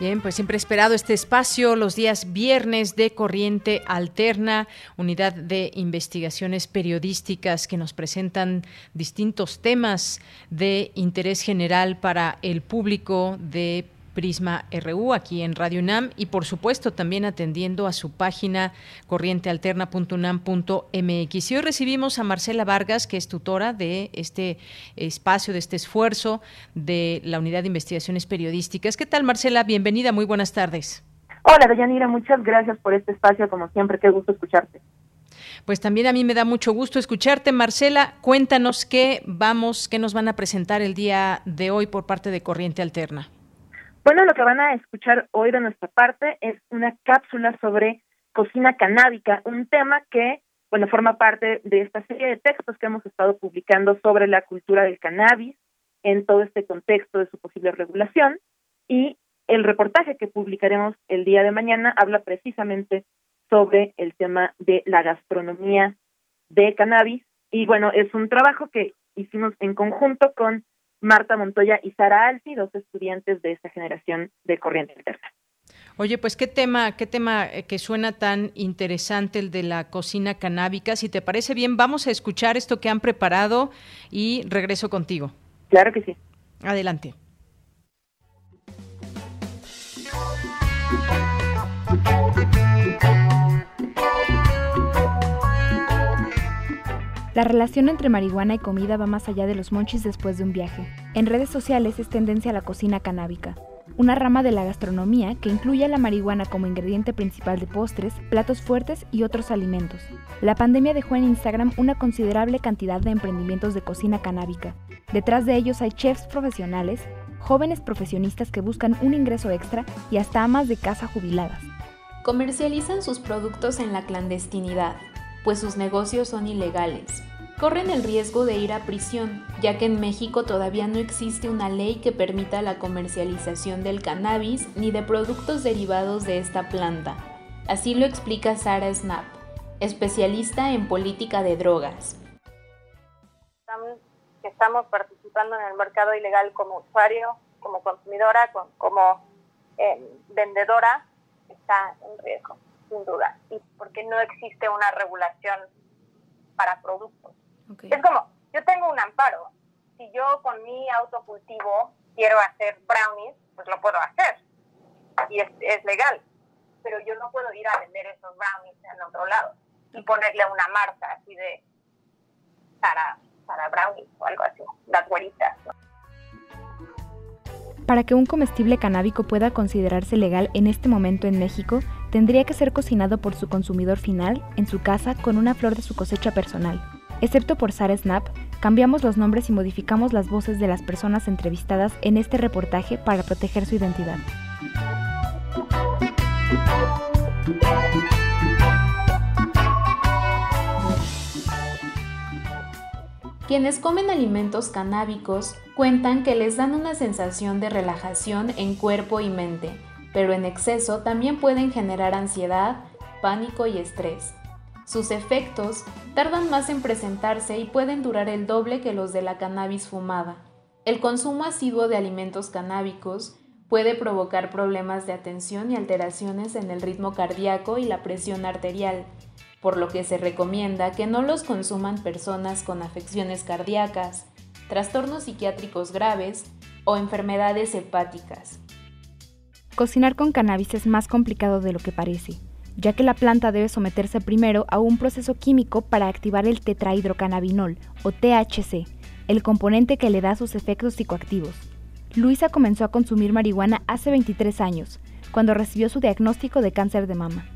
Bien, pues siempre he esperado este espacio los días viernes de Corriente Alterna, unidad de investigaciones periodísticas que nos presentan distintos temas de interés general para el público de Prisma RU aquí en Radio UNAM y por supuesto también atendiendo a su página corrientealterna.unam.mx. Y hoy recibimos a Marcela Vargas, que es tutora de este espacio, de este esfuerzo de la Unidad de Investigaciones Periodísticas. ¿Qué tal Marcela? Bienvenida, muy buenas tardes.
Hola, Deyanira, muchas gracias por este espacio, como siempre, qué gusto escucharte.
Pues también a mí me da mucho gusto escucharte, Marcela. Cuéntanos qué vamos, qué nos van a presentar el día de hoy por parte de Corriente Alterna.
Bueno, lo que van a escuchar hoy de nuestra parte es una cápsula sobre cocina canábica, un tema que, bueno, forma parte de esta serie de textos que hemos estado publicando sobre la cultura del cannabis en todo este contexto de su posible regulación. Y el reportaje que publicaremos el día de mañana habla precisamente sobre el tema de la gastronomía de cannabis. Y bueno, es un trabajo que hicimos en conjunto con Marta Montoya y Sara Alfi, dos estudiantes de esta generación de Corriente Alterna.
Oye, pues qué tema, qué tema eh, que suena tan interesante el de la cocina canábica. Si te parece bien, vamos a escuchar esto que han preparado y regreso contigo.
Claro que sí.
Adelante.
La relación entre marihuana y comida va más allá de los monchis después de un viaje. En redes sociales es tendencia a la cocina canábica, una rama de la gastronomía que incluye a la marihuana como ingrediente principal de postres, platos fuertes y otros alimentos. La pandemia dejó en Instagram una considerable cantidad de emprendimientos de cocina canábica. Detrás de ellos hay chefs profesionales, jóvenes profesionistas que buscan un ingreso extra y hasta amas de casa jubiladas.
comercializan sus productos en la clandestinidad, pues sus negocios son ilegales. Corren el riesgo de ir a prisión, ya que en México todavía no existe una ley que permita la comercialización del cannabis ni de productos derivados de esta planta. Así lo explica Sara Snap, especialista en política de drogas.
Estamos participando en el mercado ilegal como usuario, como consumidora, como eh, vendedora, está en riesgo, sin duda, y porque no existe una regulación para productos. Es como, yo tengo un amparo. Si yo con mi autocultivo quiero hacer brownies, pues lo puedo hacer. Y es, es legal. Pero yo no puedo ir a vender esos brownies en otro lado y ponerle una marca así de para, para brownies o algo así, las güeritas.
Para que un comestible canábico pueda considerarse legal en este momento en México, tendría que ser cocinado por su consumidor final en su casa con una flor de su cosecha personal. Excepto por Sara Snap, cambiamos los nombres y modificamos las voces de las personas entrevistadas en este reportaje para proteger su identidad.
Quienes comen alimentos canábicos cuentan que les dan una sensación de relajación en cuerpo y mente, pero en exceso también pueden generar ansiedad, pánico y estrés. Sus efectos tardan más en presentarse y pueden durar el doble que los de la cannabis fumada. El consumo asiduo de alimentos canábicos puede provocar problemas de atención y alteraciones en el ritmo cardíaco y la presión arterial, por lo que se recomienda que no los consuman personas con afecciones cardíacas, trastornos psiquiátricos graves o enfermedades hepáticas.
Cocinar con cannabis es más complicado de lo que parece ya que la planta debe someterse primero a un proceso químico para activar el tetrahidrocannabinol, o THC, el componente que le da sus efectos psicoactivos. Luisa comenzó a consumir marihuana hace 23 años, cuando recibió su diagnóstico de cáncer de mama.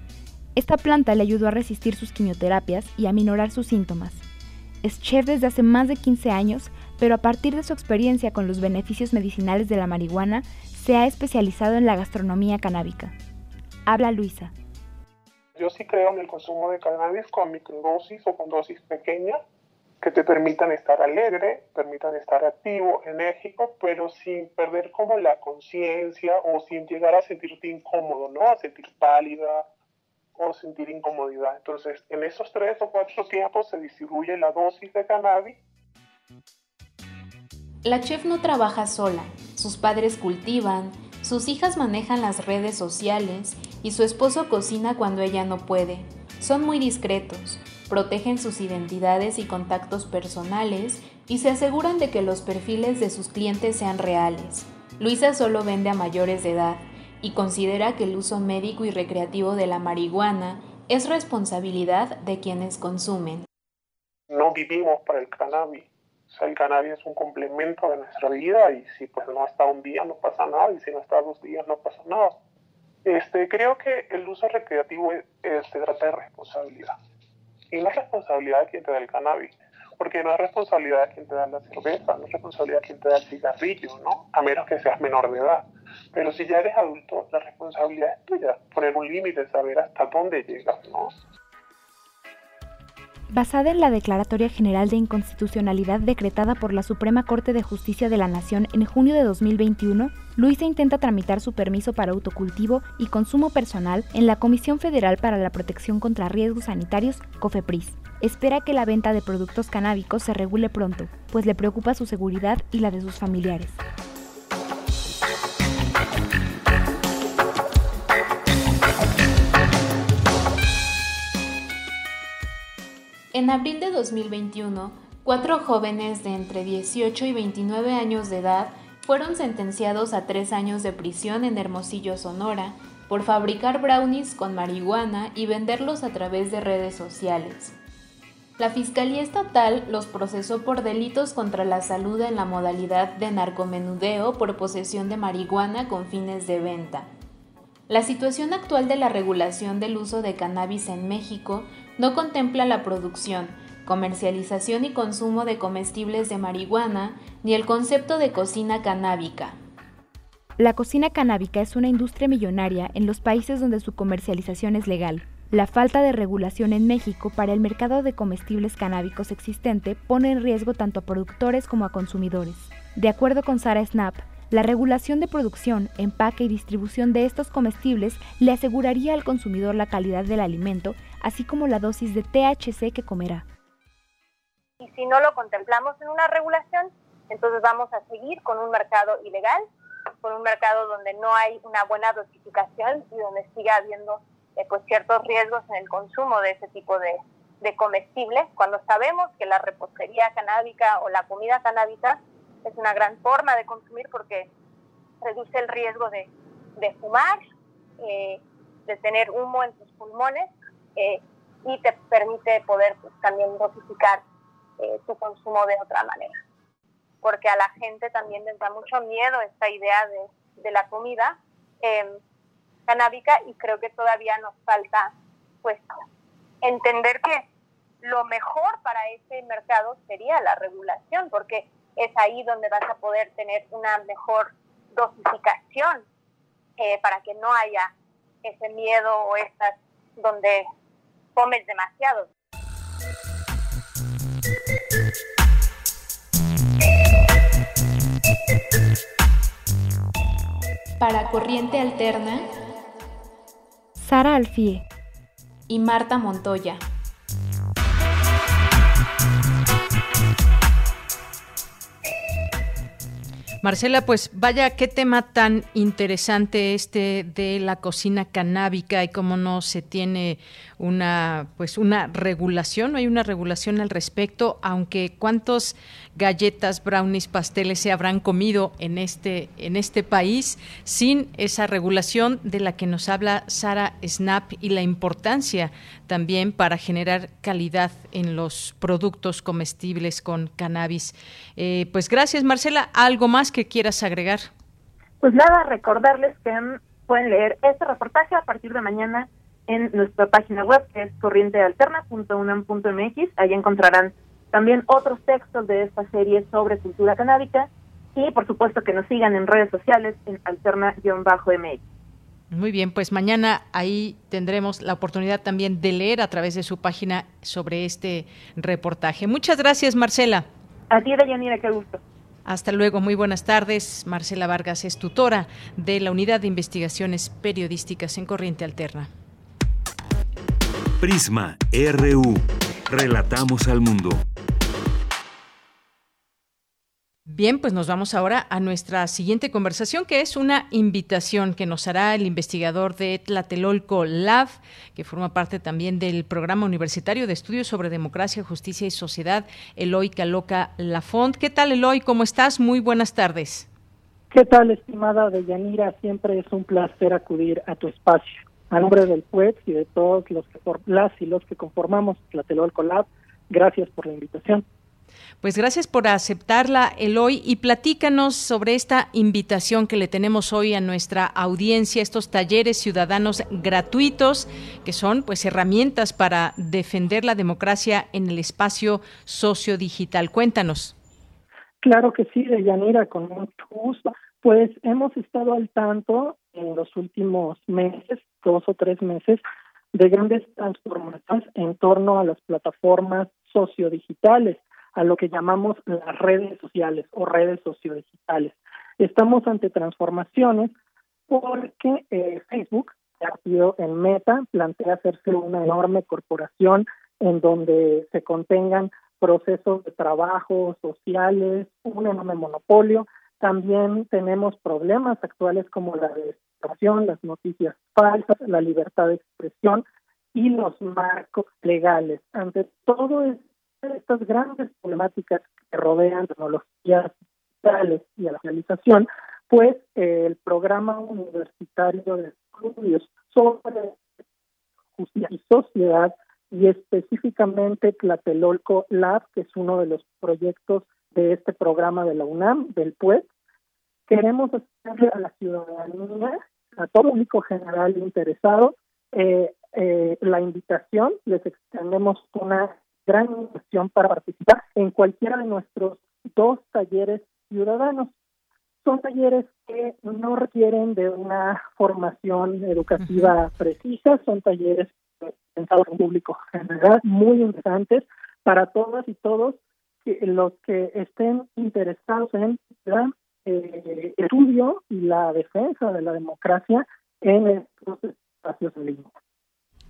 Esta planta le ayudó a resistir sus quimioterapias y a minorar sus síntomas. Es chef desde hace más de 15 años, pero a partir de su experiencia con los beneficios medicinales de la marihuana, se ha especializado en la gastronomía canábica. Habla Luisa.
Yo sí creo en el consumo de cannabis con microdosis o con dosis pequeñas que te permitan estar alegre, permitan estar activo, enérgico, pero sin perder como la conciencia o sin llegar a sentirte incómodo, ¿no? A sentir pálida o sentir incomodidad. Entonces, en esos tres o cuatro tiempos se distribuye la dosis de cannabis.
La chef no trabaja sola. Sus padres cultivan, sus hijas manejan las redes sociales y su esposo cocina cuando ella no puede. Son muy discretos, protegen sus identidades y contactos personales y se aseguran de que los perfiles de sus clientes sean reales. Luisa solo vende a mayores de edad y considera que el uso médico y recreativo de la marihuana es responsabilidad de quienes consumen.
No vivimos para el cannabis el cannabis es un complemento de nuestra vida y si pues no está un día no pasa nada y si no está dos días no pasa nada. Este, creo que el uso recreativo se trata de responsabilidad. Y no es responsabilidad de quien te da el cannabis, porque no es responsabilidad de quien te da la cerveza, no es responsabilidad de quien te da el cigarrillo, ¿no? A menos que seas menor de edad. Pero si ya eres adulto, la responsabilidad es tuya, poner un límite, saber hasta dónde llegas, ¿no?
Basada en la Declaratoria General de Inconstitucionalidad decretada por la Suprema Corte de Justicia de la Nación en junio de 2021, Luisa intenta tramitar su permiso para autocultivo y consumo personal en la Comisión Federal para la Protección contra Riesgos Sanitarios, COFEPRIS. Espera que la venta de productos canábicos se regule pronto, pues le preocupa su seguridad y la de sus familiares.
En abril de 2021, cuatro jóvenes de entre 18 y 29 años de edad fueron sentenciados a tres años de prisión en Hermosillo, Sonora, por fabricar brownies con marihuana y venderlos a través de redes sociales. La Fiscalía Estatal los procesó por delitos contra la salud en la modalidad de narcomenudeo por posesión de marihuana con fines de venta. La situación actual de la regulación del uso de cannabis en México no contempla la producción, comercialización y consumo de comestibles de marihuana ni el concepto de cocina canábica.
La cocina canábica es una industria millonaria en los países donde su comercialización es legal. La falta de regulación en México para el mercado de comestibles canábicos existente pone en riesgo tanto a productores como a consumidores. De acuerdo con Sara Snap, la regulación de producción, empaque y distribución de estos comestibles le aseguraría al consumidor la calidad del alimento, así como la dosis de THC que comerá.
Y si no lo contemplamos en una regulación, entonces vamos a seguir con un mercado ilegal, con un mercado donde no hay una buena dosificación y donde siga habiendo eh, pues ciertos riesgos en el consumo de ese tipo de, de comestibles, cuando sabemos que la repostería canábica o la comida canábica es una gran forma de consumir porque reduce el riesgo de, de fumar, eh, de tener humo en tus pulmones eh, y te permite poder pues, también dosificar eh, tu consumo de otra manera. Porque a la gente también les da mucho miedo esta idea de, de la comida em, canábica y creo que todavía nos falta pues entender que lo mejor para ese mercado sería la regulación, porque es ahí donde vas a poder tener una mejor dosificación eh, para que no haya ese miedo o estas donde comes demasiado.
Para Corriente Alterna,
Sara Alfie
y Marta Montoya.
Marcela, pues vaya qué tema tan interesante este de la cocina canábica y cómo no se tiene una pues una regulación, no hay una regulación al respecto, aunque cuántos galletas, brownies, pasteles se habrán comido en este en este país sin esa regulación de la que nos habla Sara Snap y la importancia también para generar calidad en los productos comestibles con cannabis. Eh, pues gracias Marcela, algo más que quieras agregar.
Pues nada, recordarles que pueden leer este reportaje a partir de mañana en nuestra página web que es corrientealterna.unam.mx. Ahí encontrarán también otros textos de esta serie sobre cultura canábica y por supuesto que nos sigan en redes sociales en alterna-mx.
Muy bien, pues mañana ahí tendremos la oportunidad también de leer a través de su página sobre este reportaje. Muchas gracias, Marcela.
A ti, Dayanira, qué gusto.
Hasta luego, muy buenas tardes. Marcela Vargas es tutora de la Unidad de Investigaciones Periodísticas en Corriente Alterna.
Prisma RU. Relatamos al mundo.
Bien, pues nos vamos ahora a nuestra siguiente conversación, que es una invitación que nos hará el investigador de Tlatelolco Lab, que forma parte también del Programa Universitario de Estudios sobre Democracia, Justicia y Sociedad, Eloy Caloca Lafont. ¿Qué tal, Eloy? ¿Cómo estás? Muy buenas tardes.
¿Qué tal, estimada Deyanira? Siempre es un placer acudir a tu espacio. A nombre del PUEX y de todos los que las y los que conformamos Tlatelolco Lab, gracias por la invitación.
Pues gracias por aceptarla, Eloy, y platícanos sobre esta invitación que le tenemos hoy a nuestra audiencia, estos talleres ciudadanos gratuitos, que son pues herramientas para defender la democracia en el espacio sociodigital. Cuéntanos.
Claro que sí, Deyanira, con mucho gusto. Pues hemos estado al tanto en los últimos meses, dos o tres meses, de grandes transformaciones en torno a las plataformas sociodigitales, a lo que llamamos las redes sociales o redes sociodigitales. Estamos ante transformaciones porque eh, Facebook, partido en Meta, plantea hacerse una enorme corporación en donde se contengan procesos de trabajo sociales, un enorme monopolio, también tenemos problemas actuales como la desinformación, las noticias falsas, la libertad de expresión y los marcos legales. Ante todo estas grandes problemáticas que rodean tecnologías digitales y a la realización, pues el programa universitario de estudios sobre justicia y sociedad y específicamente Tlatelolco Lab, que es uno de los proyectos de este programa de la UNAM, del PUET, queremos hacerle a la ciudadanía, a todo público general interesado, eh, eh, la invitación, les extendemos una gran invitación para participar en cualquiera de nuestros dos talleres ciudadanos. son talleres que no requieren de una formación educativa precisa, son talleres pensados en público general, muy interesantes para todas y todos los que estén interesados en el eh, estudio y la defensa de la democracia en estos espacios en línea.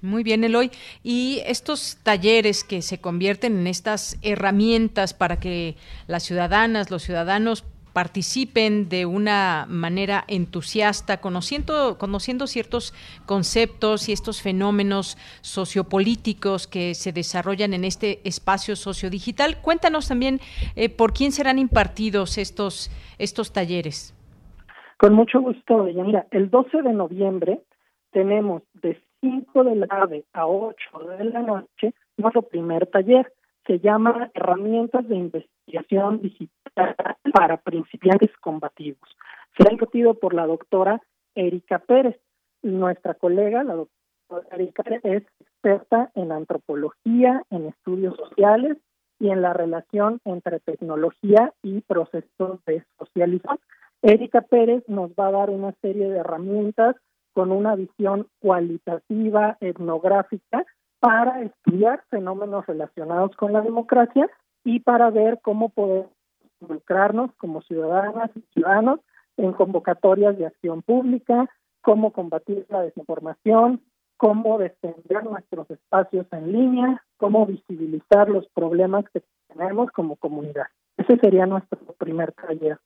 Muy bien, Eloy. Y estos talleres que se convierten en estas herramientas para que las ciudadanas, los ciudadanos participen de una manera entusiasta, conociendo, conociendo ciertos conceptos y estos fenómenos sociopolíticos que se desarrollan en este espacio sociodigital. Cuéntanos también eh, por quién serán impartidos estos, estos talleres.
Con mucho gusto, Mira, El 12 de noviembre tenemos de 5 de la tarde a 8 de la noche nuestro primer taller. Se llama Herramientas de Investigación Digital para Principiantes Combativos. Será impartido por la doctora Erika Pérez. Nuestra colega, la doctora Erika Pérez, es experta en antropología, en estudios sociales y en la relación entre tecnología y procesos de socialización. Erika Pérez nos va a dar una serie de herramientas con una visión cualitativa, etnográfica, para estudiar fenómenos relacionados con la democracia y para ver cómo podemos involucrarnos como ciudadanas y ciudadanos en convocatorias de acción pública, cómo combatir la desinformación, cómo defender nuestros espacios en línea, cómo visibilizar los problemas que tenemos como comunidad. Ese sería nuestro primer taller.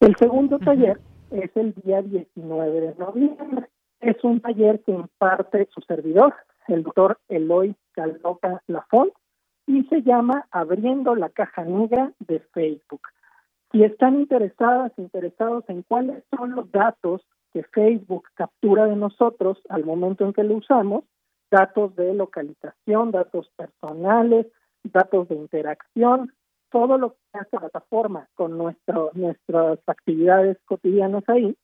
El segundo taller es el día 19 de noviembre. Es un taller que imparte su servidor, el doctor Eloy Caldoca Lafont, y se llama Abriendo la caja negra de Facebook. Si están interesadas, interesados en cuáles son los datos que Facebook captura de nosotros al momento en que lo usamos, datos de localización, datos personales, datos de interacción, todo lo que hace la plataforma con nuestro, nuestras actividades cotidianas ahí,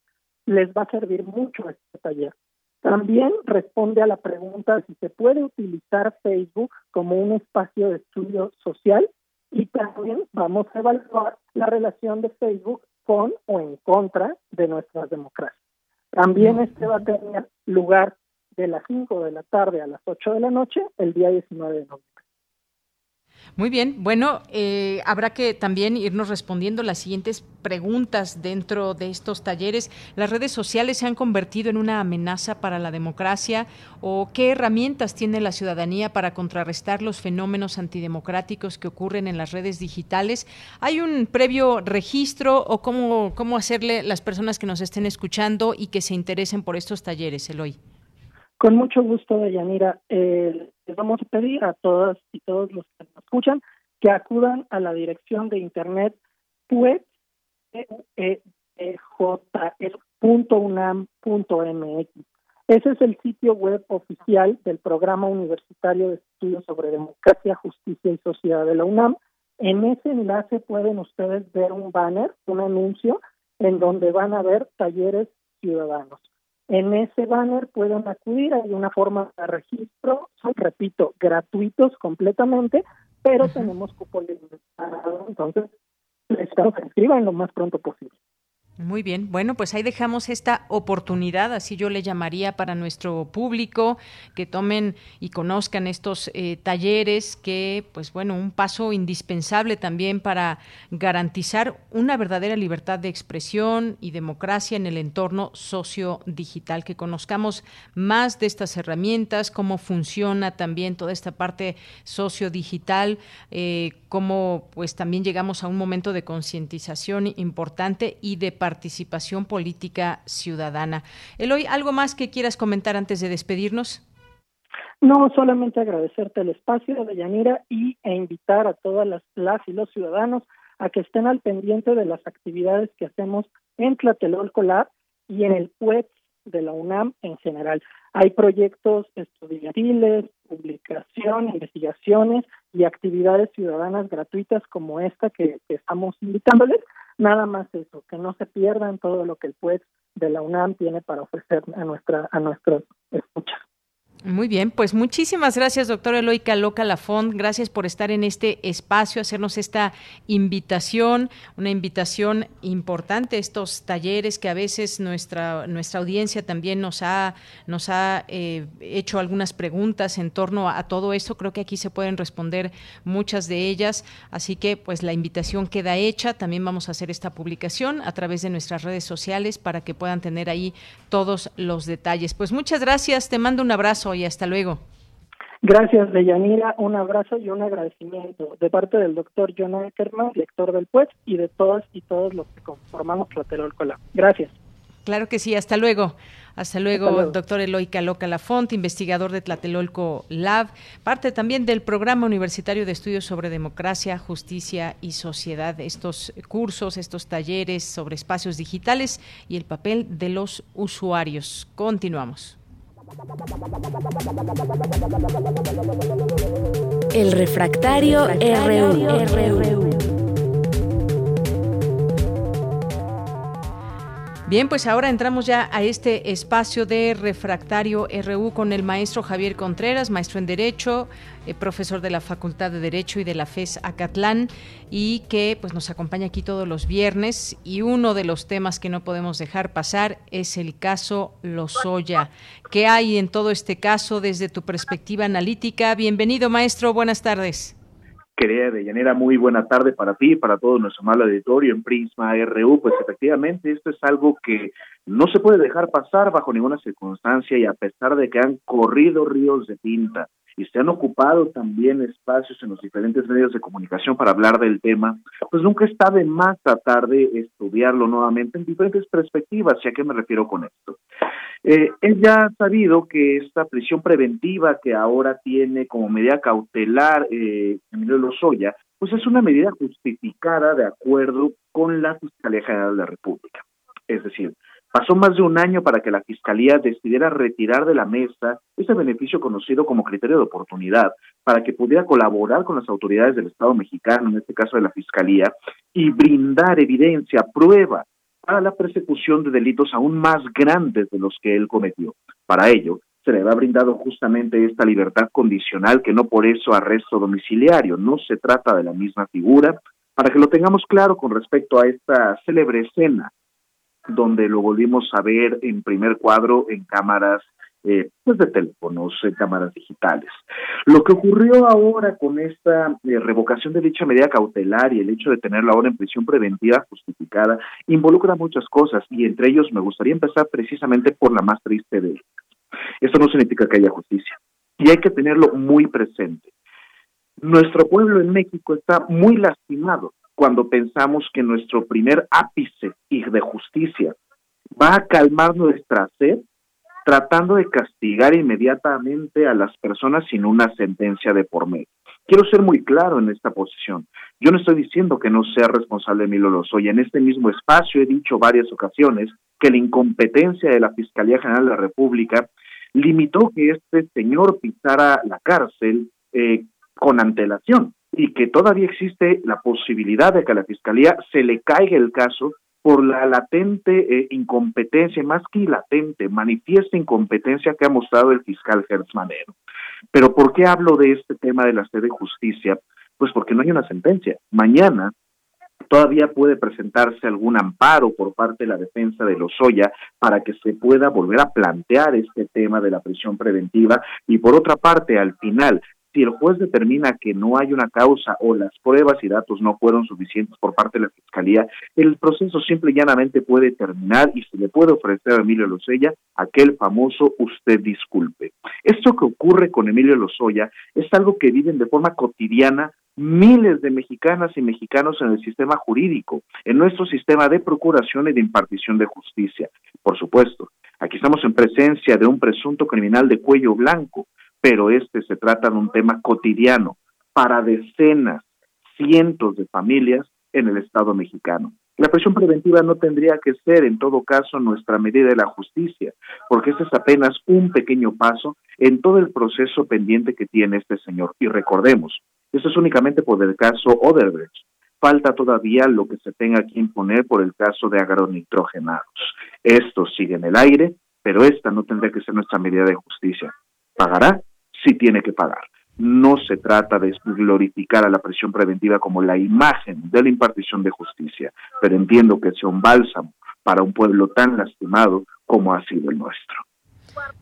les va a servir mucho este taller. También responde a la pregunta si se puede utilizar Facebook como un espacio de estudio social y también vamos a evaluar la relación de Facebook con o en contra de nuestras democracias. También este va a tener lugar de las 5 de la tarde a las 8 de la noche el día 19 de noviembre.
Muy bien, bueno, eh, habrá que también irnos respondiendo las siguientes preguntas dentro de estos talleres. ¿Las redes sociales se han convertido en una amenaza para la democracia o qué herramientas tiene la ciudadanía para contrarrestar los fenómenos antidemocráticos que ocurren en las redes digitales? ¿Hay un previo registro o cómo, cómo hacerle las personas que nos estén escuchando y que se interesen por estos talleres, Eloy?
Con mucho gusto, Deyanira. Eh, les vamos a pedir a todas y todos los que nos escuchan que acudan a la dirección de internet pues e Ese es el sitio web oficial del Programa Universitario de Estudios sobre Democracia, Justicia y Sociedad de la UNAM. En ese enlace pueden ustedes ver un banner, un anuncio, en donde van a ver talleres ciudadanos. En ese banner pueden acudir, hay una forma de registro, son, repito, gratuitos completamente, pero tenemos cupo limitado, entonces les que se inscriban lo más pronto posible.
Muy bien, bueno, pues ahí dejamos esta oportunidad, así yo le llamaría para nuestro público, que tomen y conozcan estos eh, talleres, que pues bueno, un paso indispensable también para garantizar una verdadera libertad de expresión y democracia en el entorno socio-digital, que conozcamos más de estas herramientas, cómo funciona también toda esta parte socio-digital, eh, cómo pues también llegamos a un momento de concientización importante y de participación política ciudadana. Eloy, ¿algo más que quieras comentar antes de despedirnos?
No, solamente agradecerte el espacio de Yanira y e invitar a todas las, y los ciudadanos a que estén al pendiente de las actividades que hacemos en Tlatelolco Lab y en el PUEX de la UNAM en general. Hay proyectos estudiantiles, publicación, investigaciones y actividades ciudadanas gratuitas como esta que estamos invitándoles Nada más eso, que no se pierdan todo lo que el PUEX de la UNAM tiene para ofrecer a nuestra a nuestros escuchas.
Muy bien, pues muchísimas gracias, doctor Eloica Loca Lafont. Gracias por estar en este espacio, hacernos esta invitación, una invitación importante, estos talleres que a veces nuestra, nuestra audiencia también nos ha, nos ha eh, hecho algunas preguntas en torno a, todo esto. Creo que aquí se pueden responder muchas de ellas. Así que, pues la invitación queda hecha. También vamos a hacer esta publicación a través de nuestras redes sociales para que puedan tener ahí todos los detalles. Pues muchas gracias, te mando un abrazo y hasta luego.
Gracias, Deyanira. Un abrazo y un agradecimiento de parte del doctor John Ackerman, director del PUES, y de todas y todos los que conformamos Tlatelolco Lab. Gracias.
Claro que sí, hasta luego. Hasta luego, doctor Eloy Caloca Lafont, investigador de Tlatelolco Lab, parte también del Programa Universitario de Estudios sobre Democracia, Justicia y Sociedad. Estos cursos, estos talleres sobre espacios digitales y el papel de los usuarios. Continuamos.
El refractario, RU.
Bien, pues ahora entramos ya a este espacio de refractario RU con el maestro Javier Contreras, maestro en Derecho, eh, profesor de la Facultad de Derecho y de la FES Acatlán, y que pues nos acompaña aquí todos los viernes. Y uno de los temas que no podemos dejar pasar es el caso Lozoya. ¿Qué hay en todo este caso desde tu perspectiva analítica? Bienvenido, maestro. Buenas tardes.
Querida Deyanira, muy buena tarde para ti y para todo nuestro mal auditorio en Prisma RU. Pues efectivamente, esto es algo que no se puede dejar pasar bajo ninguna circunstancia y a pesar de que han corrido ríos de tinta y se han ocupado también espacios en los diferentes medios de comunicación para hablar del tema, pues nunca está de más tratar de estudiarlo nuevamente en diferentes perspectivas. ¿Y a qué me refiero con esto? Eh, es ya sabido que esta prisión preventiva que ahora tiene como medida cautelar eh, Emilio Lozoya, pues es una medida justificada de acuerdo con la Fiscalía General de la República. Es decir, pasó más de un año para que la Fiscalía decidiera retirar de la mesa ese beneficio conocido como criterio de oportunidad para que pudiera colaborar con las autoridades del Estado mexicano, en este caso de la Fiscalía, y brindar evidencia, prueba a la persecución de delitos aún más grandes de los que él cometió. Para ello, se le ha brindado justamente esta libertad condicional que no por eso arresto domiciliario, no se trata de la misma figura, para que lo tengamos claro con respecto a esta célebre escena donde lo volvimos a ver en primer cuadro en cámaras eh, pues de teléfonos, en cámaras digitales. Lo que ocurrió ahora con esta eh, revocación de dicha medida cautelar y el hecho de tenerla ahora en prisión preventiva justificada involucra muchas cosas y entre ellos me gustaría empezar precisamente por la más triste de ellas. Esto no significa que haya justicia y hay que tenerlo muy presente. Nuestro pueblo en México está muy lastimado cuando pensamos que nuestro primer ápice de justicia va a calmar nuestra sed tratando de castigar inmediatamente a las personas sin una sentencia de por medio. Quiero ser muy claro en esta posición. Yo no estoy diciendo que no sea responsable Emilio Lozoya. En este mismo espacio he dicho varias ocasiones que la incompetencia de la Fiscalía General de la República limitó que este señor pisara la cárcel eh, con antelación y que todavía existe la posibilidad de que a la Fiscalía se le caiga el caso por la latente eh, incompetencia, más que latente, manifiesta incompetencia que ha mostrado el fiscal Gertz Manero. Pero ¿por qué hablo de este tema de la sede de justicia? Pues porque no hay una sentencia. Mañana todavía puede presentarse algún amparo por parte de la defensa de Lozoya para que se pueda volver a plantear este tema de la prisión preventiva y por otra parte al final si el juez determina que no hay una causa o las pruebas y datos no fueron suficientes por parte de la Fiscalía, el proceso simple y llanamente puede terminar y se le puede ofrecer a Emilio Lozoya aquel famoso usted disculpe. Esto que ocurre con Emilio Lozoya es algo que viven de forma cotidiana miles de mexicanas y mexicanos en el sistema jurídico, en nuestro sistema de procuración y de impartición de justicia. Por supuesto, aquí estamos en presencia de un presunto criminal de cuello blanco, pero este se trata de un tema cotidiano para decenas, cientos de familias en el Estado mexicano. La prisión preventiva no tendría que ser, en todo caso, nuestra medida de la justicia, porque este es apenas un pequeño paso en todo el proceso pendiente que tiene este señor. Y recordemos, esto es únicamente por el caso Oderbrecht. Falta todavía lo que se tenga que imponer por el caso de agronitrogenados. Esto sigue en el aire, pero esta no tendría que ser nuestra medida de justicia. pagará, sí tiene que pagar. No se trata de glorificar a la prisión preventiva como la imagen de la impartición de justicia, pero entiendo que sea un bálsamo para un pueblo tan lastimado como ha sido el nuestro.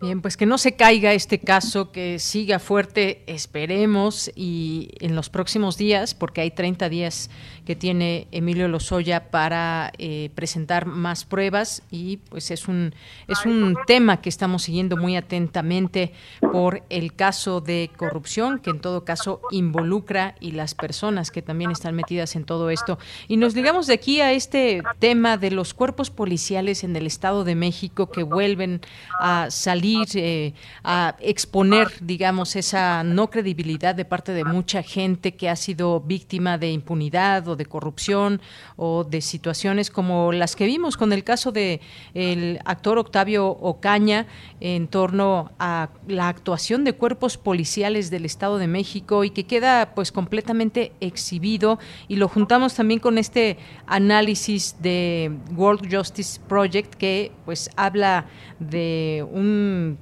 Bien, pues que no se caiga este caso, que siga fuerte, esperemos, y en los próximos días, porque hay 30 días que tiene Emilio Lozoya para eh, presentar más pruebas y pues es un es un tema que estamos siguiendo muy atentamente por el caso de corrupción que en todo caso involucra y las personas que también están metidas en todo esto. Y nos digamos de aquí a este tema de los cuerpos policiales en el Estado de México que vuelven a salir eh, a exponer digamos esa no credibilidad de parte de mucha gente que ha sido víctima de impunidad de corrupción o de situaciones como las que vimos con el caso de el actor Octavio Ocaña en torno a la actuación de cuerpos policiales del Estado de México y que queda pues completamente exhibido. Y lo juntamos también con este análisis de World Justice Project que pues habla de un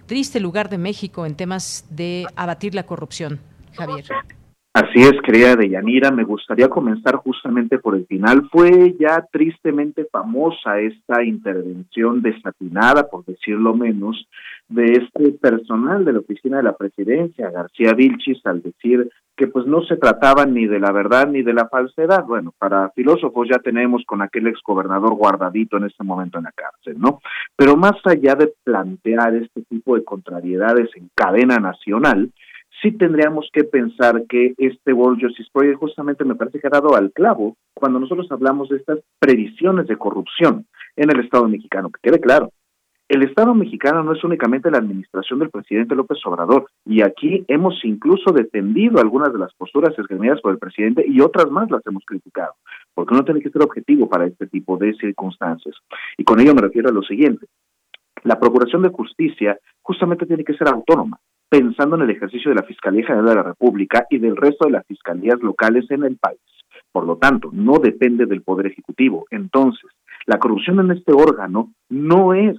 triste lugar de México en temas de abatir la corrupción. Javier.
Así es, querida Deyanira, me gustaría comenzar justamente por el final. Fue ya tristemente famosa esta intervención desatinada, por decirlo menos, de este personal de la oficina de la presidencia, García Vilchis, al decir que pues no se trataba ni de la verdad ni de la falsedad. Bueno, para filósofos ya tenemos con aquel exgobernador guardadito en este momento en la cárcel, ¿no? Pero más allá de plantear este tipo de contrariedades en cadena nacional, sí tendríamos que pensar que este World Justice Project justamente me parece que ha dado al clavo cuando nosotros hablamos de estas previsiones de corrupción en el Estado mexicano, que quede claro. El Estado mexicano no es únicamente la administración del presidente López Obrador, y aquí hemos incluso defendido algunas de las posturas esgrimidas por el presidente y otras más las hemos criticado, porque uno tiene que ser objetivo para este tipo de circunstancias. Y con ello me refiero a lo siguiente. La Procuración de Justicia justamente tiene que ser autónoma pensando en el ejercicio de la Fiscalía General de la República y del resto de las fiscalías locales en el país. Por lo tanto, no depende del Poder Ejecutivo. Entonces, la corrupción en este órgano no es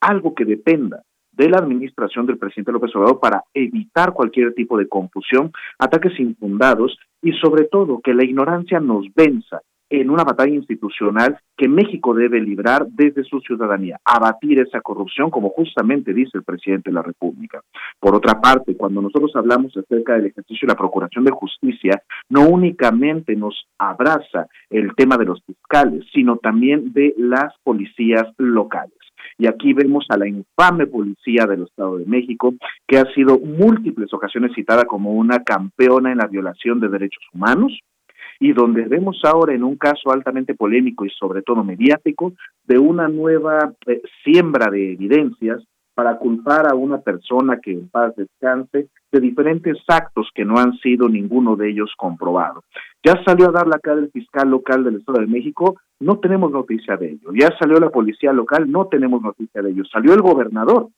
algo que dependa de la administración del presidente López Obrador para evitar cualquier tipo de confusión, ataques infundados y sobre todo que la ignorancia nos venza en una batalla institucional que México debe librar desde su ciudadanía, abatir esa corrupción, como justamente dice el presidente de la República. Por otra parte, cuando nosotros hablamos acerca del ejercicio de la Procuración de Justicia, no únicamente nos abraza el tema de los fiscales, sino también de las policías locales. Y aquí vemos a la infame policía del Estado de México, que ha sido múltiples ocasiones citada como una campeona en la violación de derechos humanos, y donde vemos ahora en un caso altamente polémico y sobre todo mediático de una nueva eh, siembra de evidencias para culpar a una persona que en paz descanse de diferentes actos que no han sido ninguno de ellos comprobado. Ya salió a dar la cara el fiscal local del Estado de México, no tenemos noticia de ello. Ya salió la policía local, no tenemos noticia de ello. Salió el gobernador,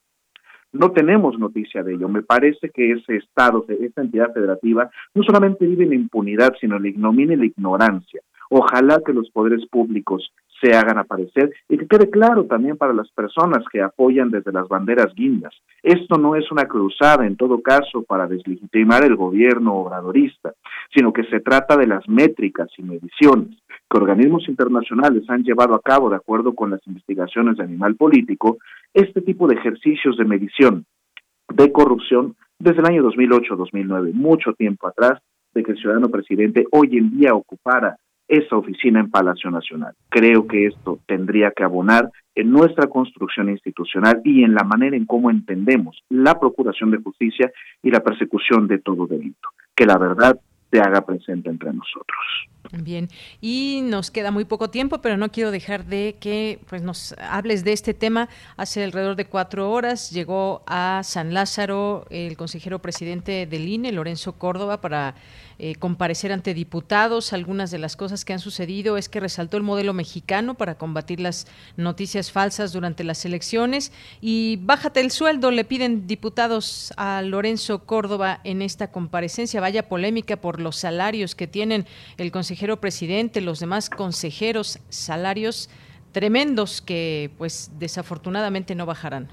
no tenemos noticia de ello. Me parece que ese Estado, esta entidad federativa, no solamente vive en impunidad, sino en la ignominia y la ignorancia. Ojalá que los poderes públicos se hagan aparecer y que quede claro también para las personas que apoyan desde las banderas guindas. Esto no es una cruzada, en todo caso, para deslegitimar el gobierno obradorista, sino que se trata de las métricas y mediciones que organismos internacionales han llevado a cabo de acuerdo con las investigaciones de animal político, este tipo de ejercicios de medición de corrupción desde el año 2008-2009, mucho tiempo atrás de que el ciudadano presidente hoy en día ocupara esa oficina en Palacio Nacional. Creo que esto tendría que abonar en nuestra construcción institucional y en la manera en cómo entendemos la procuración de justicia y la persecución de todo delito. Que la verdad se haga presente entre nosotros.
Bien, y nos queda muy poco tiempo, pero no quiero dejar de que pues nos hables de este tema. Hace alrededor de cuatro horas llegó a San Lázaro el consejero presidente del INE, Lorenzo Córdoba, para eh, comparecer ante diputados. Algunas de las cosas que han sucedido es que resaltó el modelo mexicano para combatir las noticias falsas durante las elecciones y bájate el sueldo, le piden diputados a Lorenzo Córdoba en esta comparecencia. Vaya polémica por los salarios que tienen el consejero presidente, los demás consejeros, salarios tremendos que pues desafortunadamente no bajarán.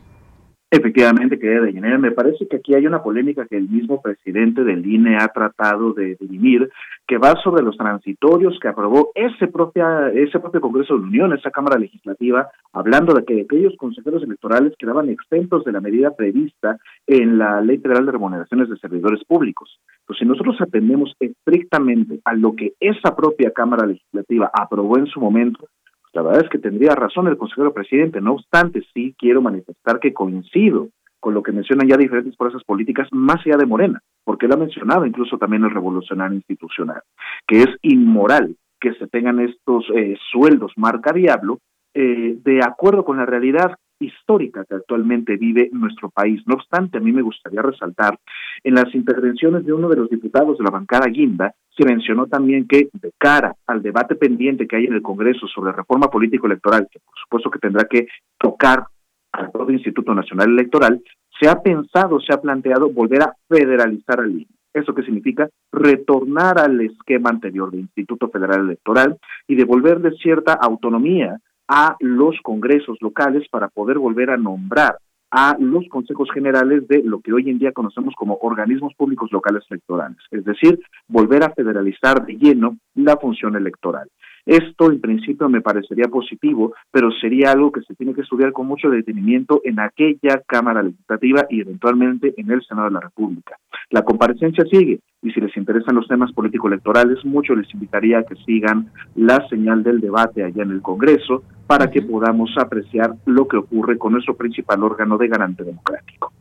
Efectivamente, querida Deyanira, me parece que aquí hay una polémica que el mismo presidente del INE ha tratado de dirimir, que va sobre los transitorios que aprobó ese, propia, ese propio Congreso de la Unión, esa Cámara Legislativa, hablando de que aquellos consejeros electorales quedaban exentos de la medida prevista en la Ley Federal de Remuneraciones de Servidores Públicos. Pues si nosotros atendemos estrictamente a lo que esa propia Cámara Legislativa aprobó en su momento, la verdad es que tendría razón el consejero presidente. No obstante, sí quiero manifestar que coincido con lo que mencionan ya diferentes fuerzas políticas más allá de Morena, porque lo ha mencionado incluso también el revolucionario institucional, que es inmoral que se tengan estos eh, sueldos marca diablo eh, de acuerdo con la realidad histórica que actualmente vive nuestro país. No obstante, a mí me gustaría resaltar en las intervenciones de uno de los diputados de la bancada Guinda, se mencionó también que de cara al debate pendiente que hay en el Congreso sobre reforma político-electoral, que por supuesto que tendrá que tocar al Instituto Nacional Electoral, se ha pensado, se ha planteado volver a federalizar al INE. ¿Eso qué significa? Retornar al esquema anterior del Instituto Federal Electoral y devolverle cierta autonomía a los congresos locales para poder volver a nombrar a los consejos generales de lo que hoy en día conocemos como organismos públicos locales electorales, es decir, volver a federalizar de lleno la función electoral. Esto en principio me parecería positivo, pero sería algo que se tiene que estudiar con mucho detenimiento en aquella Cámara Legislativa y eventualmente en el Senado de la República. La comparecencia sigue y si les interesan los temas político-electorales, mucho les invitaría a que sigan la señal del debate allá en el Congreso para que podamos apreciar lo que ocurre con nuestro principal órgano de garante democrático.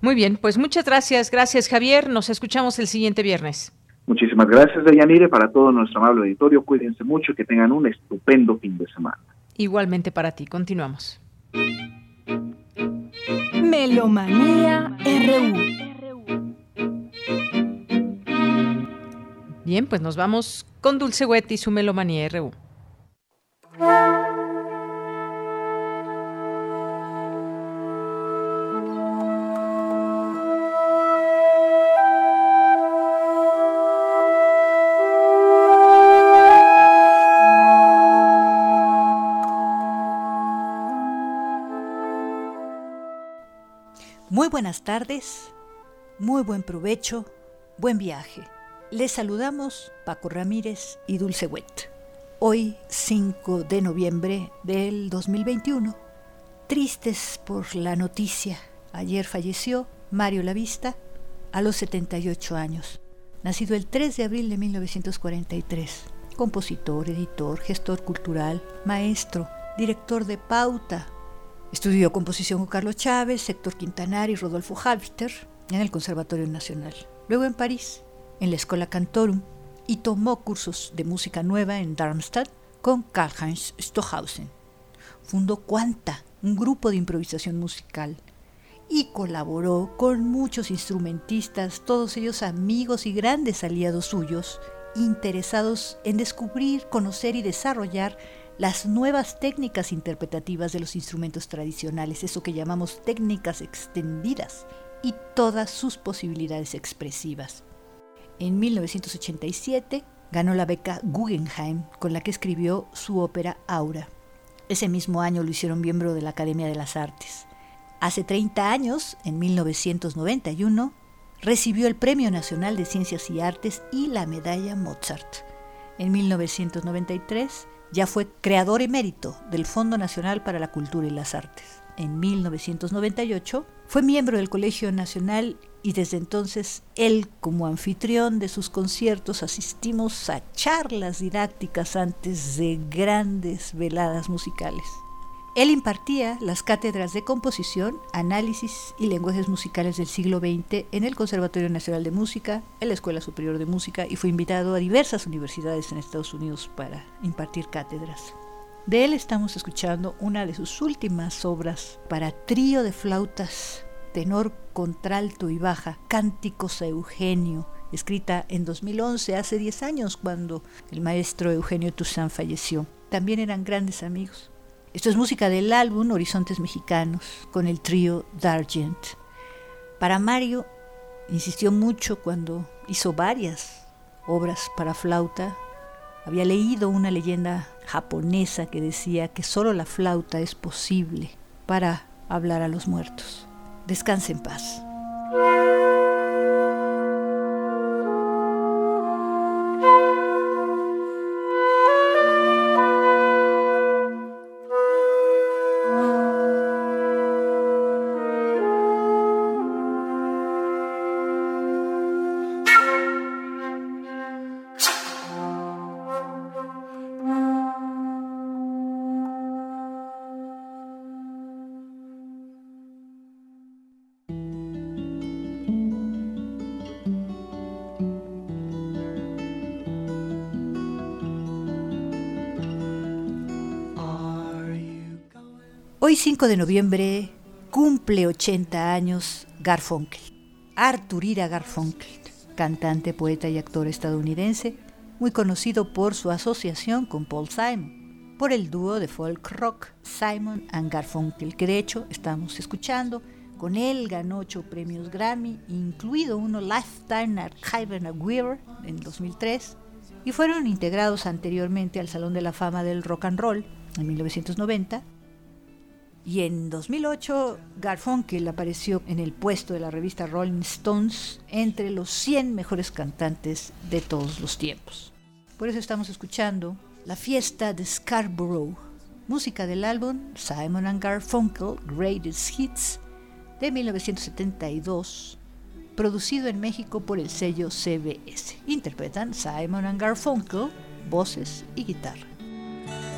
Muy bien, pues muchas gracias, gracias Javier, nos escuchamos el siguiente viernes.
Muchísimas gracias, Deyanire, para todo nuestro amable auditorio. Cuídense mucho y que tengan un estupendo fin de semana.
Igualmente para ti. Continuamos.
Melomanía RU.
Bien, pues nos vamos con Dulce Wet y su Melomanía RU.
Buenas tardes, muy buen provecho, buen viaje. Les saludamos Paco Ramírez y Dulce Wet. Hoy, 5 de noviembre del 2021. Tristes por la noticia. Ayer falleció Mario Lavista a los 78 años. Nacido el 3 de abril de 1943. Compositor, editor, gestor cultural, maestro, director de pauta, Estudió composición con Carlos Chávez, Héctor Quintanar y Rodolfo Halfter en el Conservatorio Nacional. Luego en París, en la Escuela Cantorum, y tomó cursos de música nueva en Darmstadt con Karl-Heinz Stohausen. Fundó Quanta, un grupo de improvisación musical, y colaboró con muchos instrumentistas, todos ellos amigos y grandes aliados suyos, interesados en descubrir, conocer y desarrollar las nuevas técnicas interpretativas de los instrumentos tradicionales, eso que llamamos técnicas extendidas, y todas sus posibilidades expresivas. En 1987 ganó la beca Guggenheim, con la que escribió su ópera Aura. Ese mismo año lo hicieron miembro de la Academia de las Artes. Hace 30 años, en 1991, recibió el Premio Nacional de Ciencias y Artes y la Medalla Mozart. En 1993 ya fue creador emérito del Fondo Nacional para la Cultura y las Artes. En 1998 fue miembro del Colegio Nacional y desde entonces él como anfitrión de sus conciertos asistimos a charlas didácticas antes de grandes veladas musicales. Él impartía las cátedras de composición, análisis y lenguajes musicales del siglo XX en el Conservatorio Nacional de Música, en la Escuela Superior de Música y fue invitado a diversas universidades en Estados Unidos para impartir cátedras. De él estamos escuchando una de sus últimas obras para trío de flautas, tenor, contralto y baja, Cánticos a Eugenio, escrita en 2011, hace 10 años, cuando el maestro Eugenio Toussaint falleció. También eran grandes amigos. Esto es música del álbum Horizontes Mexicanos con el trío Dargent. Para Mario insistió mucho cuando hizo varias obras para flauta. Había leído una leyenda japonesa que decía que solo la flauta es posible para hablar a los muertos. Descanse en paz. 5 de noviembre cumple 80 años Garfunkel. Arthur Ira Garfunkel, cantante, poeta y actor estadounidense, muy conocido por su asociación con Paul Simon, por el dúo de folk rock Simon and Garfunkel, que de hecho estamos escuchando. Con él ganó ocho premios Grammy, incluido uno Lifetime Archive Award en 2003, y fueron integrados anteriormente al Salón de la Fama del Rock and Roll en 1990 y en 2008, Garfunkel apareció en el puesto de la revista Rolling Stones entre los 100 mejores cantantes de todos los tiempos. Por eso estamos escuchando La fiesta de Scarborough, música del álbum Simon and Garfunkel Greatest Hits de 1972, producido en México por el sello CBS. Interpretan Simon and Garfunkel, voces y guitarra.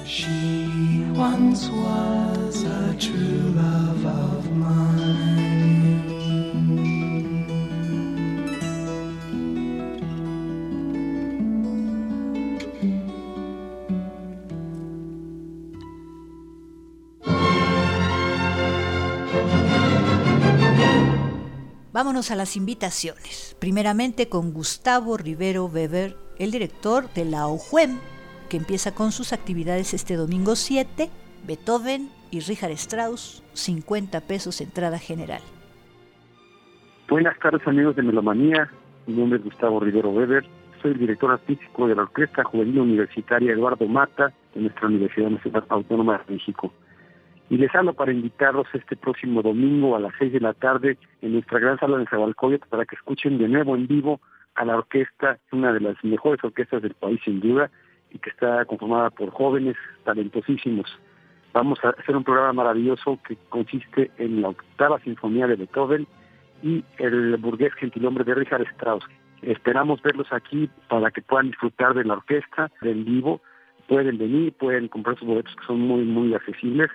She once was a true love of.
Vámonos a las invitaciones. Primeramente con Gustavo Rivero Weber, el director de la OJUEM, que empieza con sus actividades este domingo 7, Beethoven y Richard Strauss, 50 pesos entrada general.
Buenas tardes amigos de Melomanía, mi nombre es Gustavo Rivero Weber, soy el director artístico de la Orquesta Juvenil Universitaria Eduardo Mata de nuestra Universidad Nacional Autónoma de México. Y les hablo para invitarlos este próximo domingo a las 6 de la tarde en nuestra gran sala de Zabalcoyot para que escuchen de nuevo en vivo a la orquesta, una de las mejores orquestas del país sin duda, y que está conformada por jóvenes talentosísimos. Vamos a hacer un programa maravilloso que consiste en la octava sinfonía de Beethoven y el burgués gentilhombre de Richard Strauss. Esperamos verlos aquí para que puedan disfrutar de la orquesta, del vivo. Pueden venir, pueden comprar sus boletos que son muy, muy accesibles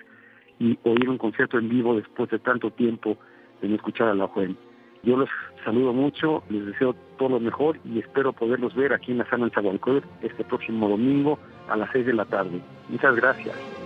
y oír un concierto en vivo después de tanto tiempo de no escuchar a la joven. Yo los saludo mucho, les deseo todo lo mejor y espero poderlos ver aquí en la sala en este próximo domingo a las 6 de la tarde. Muchas gracias.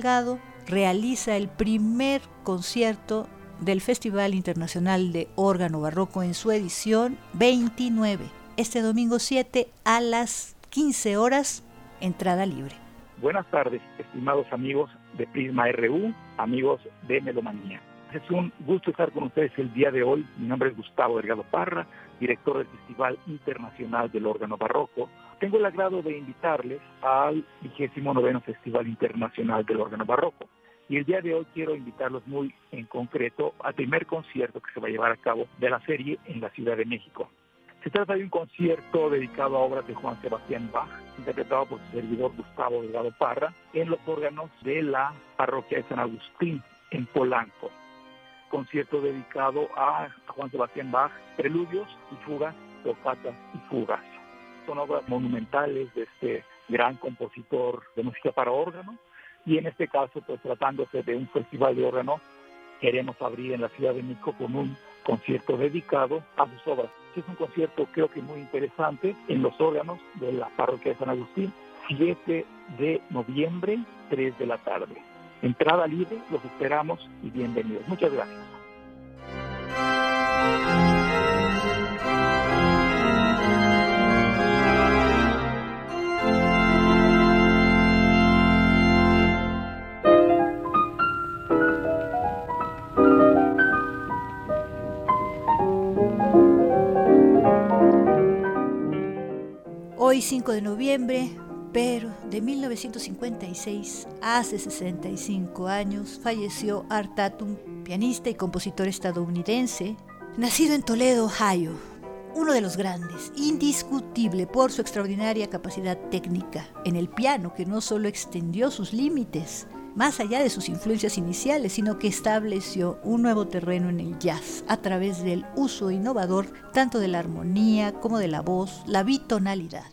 Delgado realiza el primer concierto del Festival Internacional de Órgano Barroco en su edición 29, este domingo 7 a las 15 horas, entrada libre.
Buenas tardes, estimados amigos de Prisma RU, amigos de Melomanía. Es un gusto estar con ustedes el día de hoy. Mi nombre es Gustavo Delgado Parra, director del Festival Internacional del Órgano Barroco. Tengo el agrado de invitarles al 29 Festival Internacional del Órgano Barroco. Y el día de hoy quiero invitarlos muy en concreto al primer concierto que se va a llevar a cabo de la serie en la Ciudad de México. Se trata de un concierto dedicado a obras de Juan Sebastián Bach, interpretado por su servidor Gustavo Delgado Parra, en los órganos de la parroquia de San Agustín, en Polanco concierto dedicado a Juan Sebastián Bach, preludios y fugas, tocatas y fugas. Obras monumentales de este gran compositor de música para órgano y en este caso, pues tratándose de un festival de órgano, queremos abrir en la Ciudad de México con un concierto dedicado a sus obras. Es un concierto creo que muy interesante en los órganos de la parroquia de San Agustín, 7 de noviembre, 3 de la tarde. Entrada libre, los esperamos y bienvenidos. Muchas gracias.
Hoy 5 de noviembre, pero de 1956, hace 65 años, falleció Art Tatum, pianista y compositor estadounidense, nacido en Toledo, Ohio. Uno de los grandes, indiscutible por su extraordinaria capacidad técnica en el piano, que no solo extendió sus límites, más allá de sus influencias iniciales, sino que estableció un nuevo terreno en el jazz a través del uso innovador tanto de la armonía como de la voz, la bitonalidad.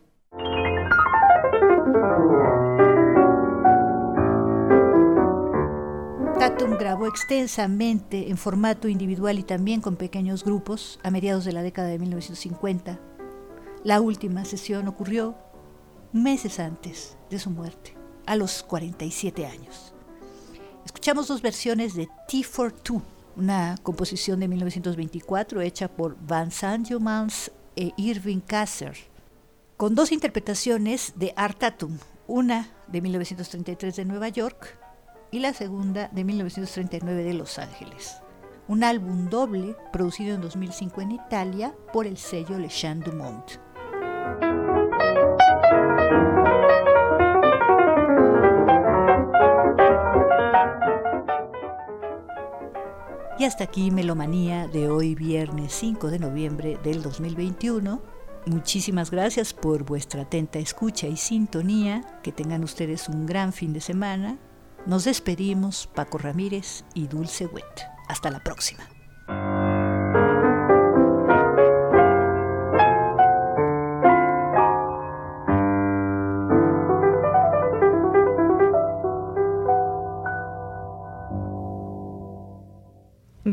Tatum grabó extensamente en formato individual y también con pequeños grupos a mediados de la década de 1950. La última sesión ocurrió meses antes de su muerte, a los 47 años. Escuchamos dos versiones de T for Two, una composición de 1924 hecha por Van Sanjomans e Irving Kasser, con dos interpretaciones de Art Tatum, una de 1933 de Nueva York y la segunda de 1939 de Los Ángeles. Un álbum doble producido en 2005 en Italia por el sello Le Chant du Monde. Y hasta aquí Melomanía de hoy viernes 5 de noviembre del 2021. Muchísimas gracias por vuestra atenta escucha y sintonía. Que tengan ustedes un gran fin de semana. Nos despedimos Paco Ramírez y Dulce Wet. Hasta la próxima.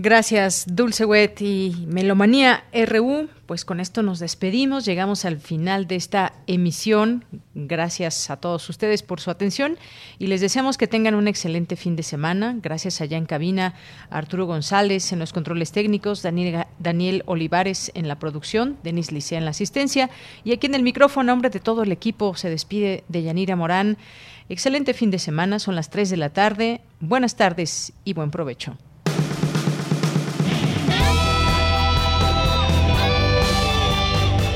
Gracias, Dulce Wet y Melomanía RU. Pues con esto nos despedimos, llegamos al final de esta emisión. Gracias a todos ustedes por su atención y les deseamos que tengan un excelente fin de semana. Gracias allá en cabina a Arturo González en los controles técnicos, Daniel, Daniel Olivares en la producción, Denis Licea en la asistencia y aquí en el micrófono, nombre de todo el equipo, se despide de Yanira Morán. Excelente fin de semana, son las 3 de la tarde. Buenas tardes y buen provecho.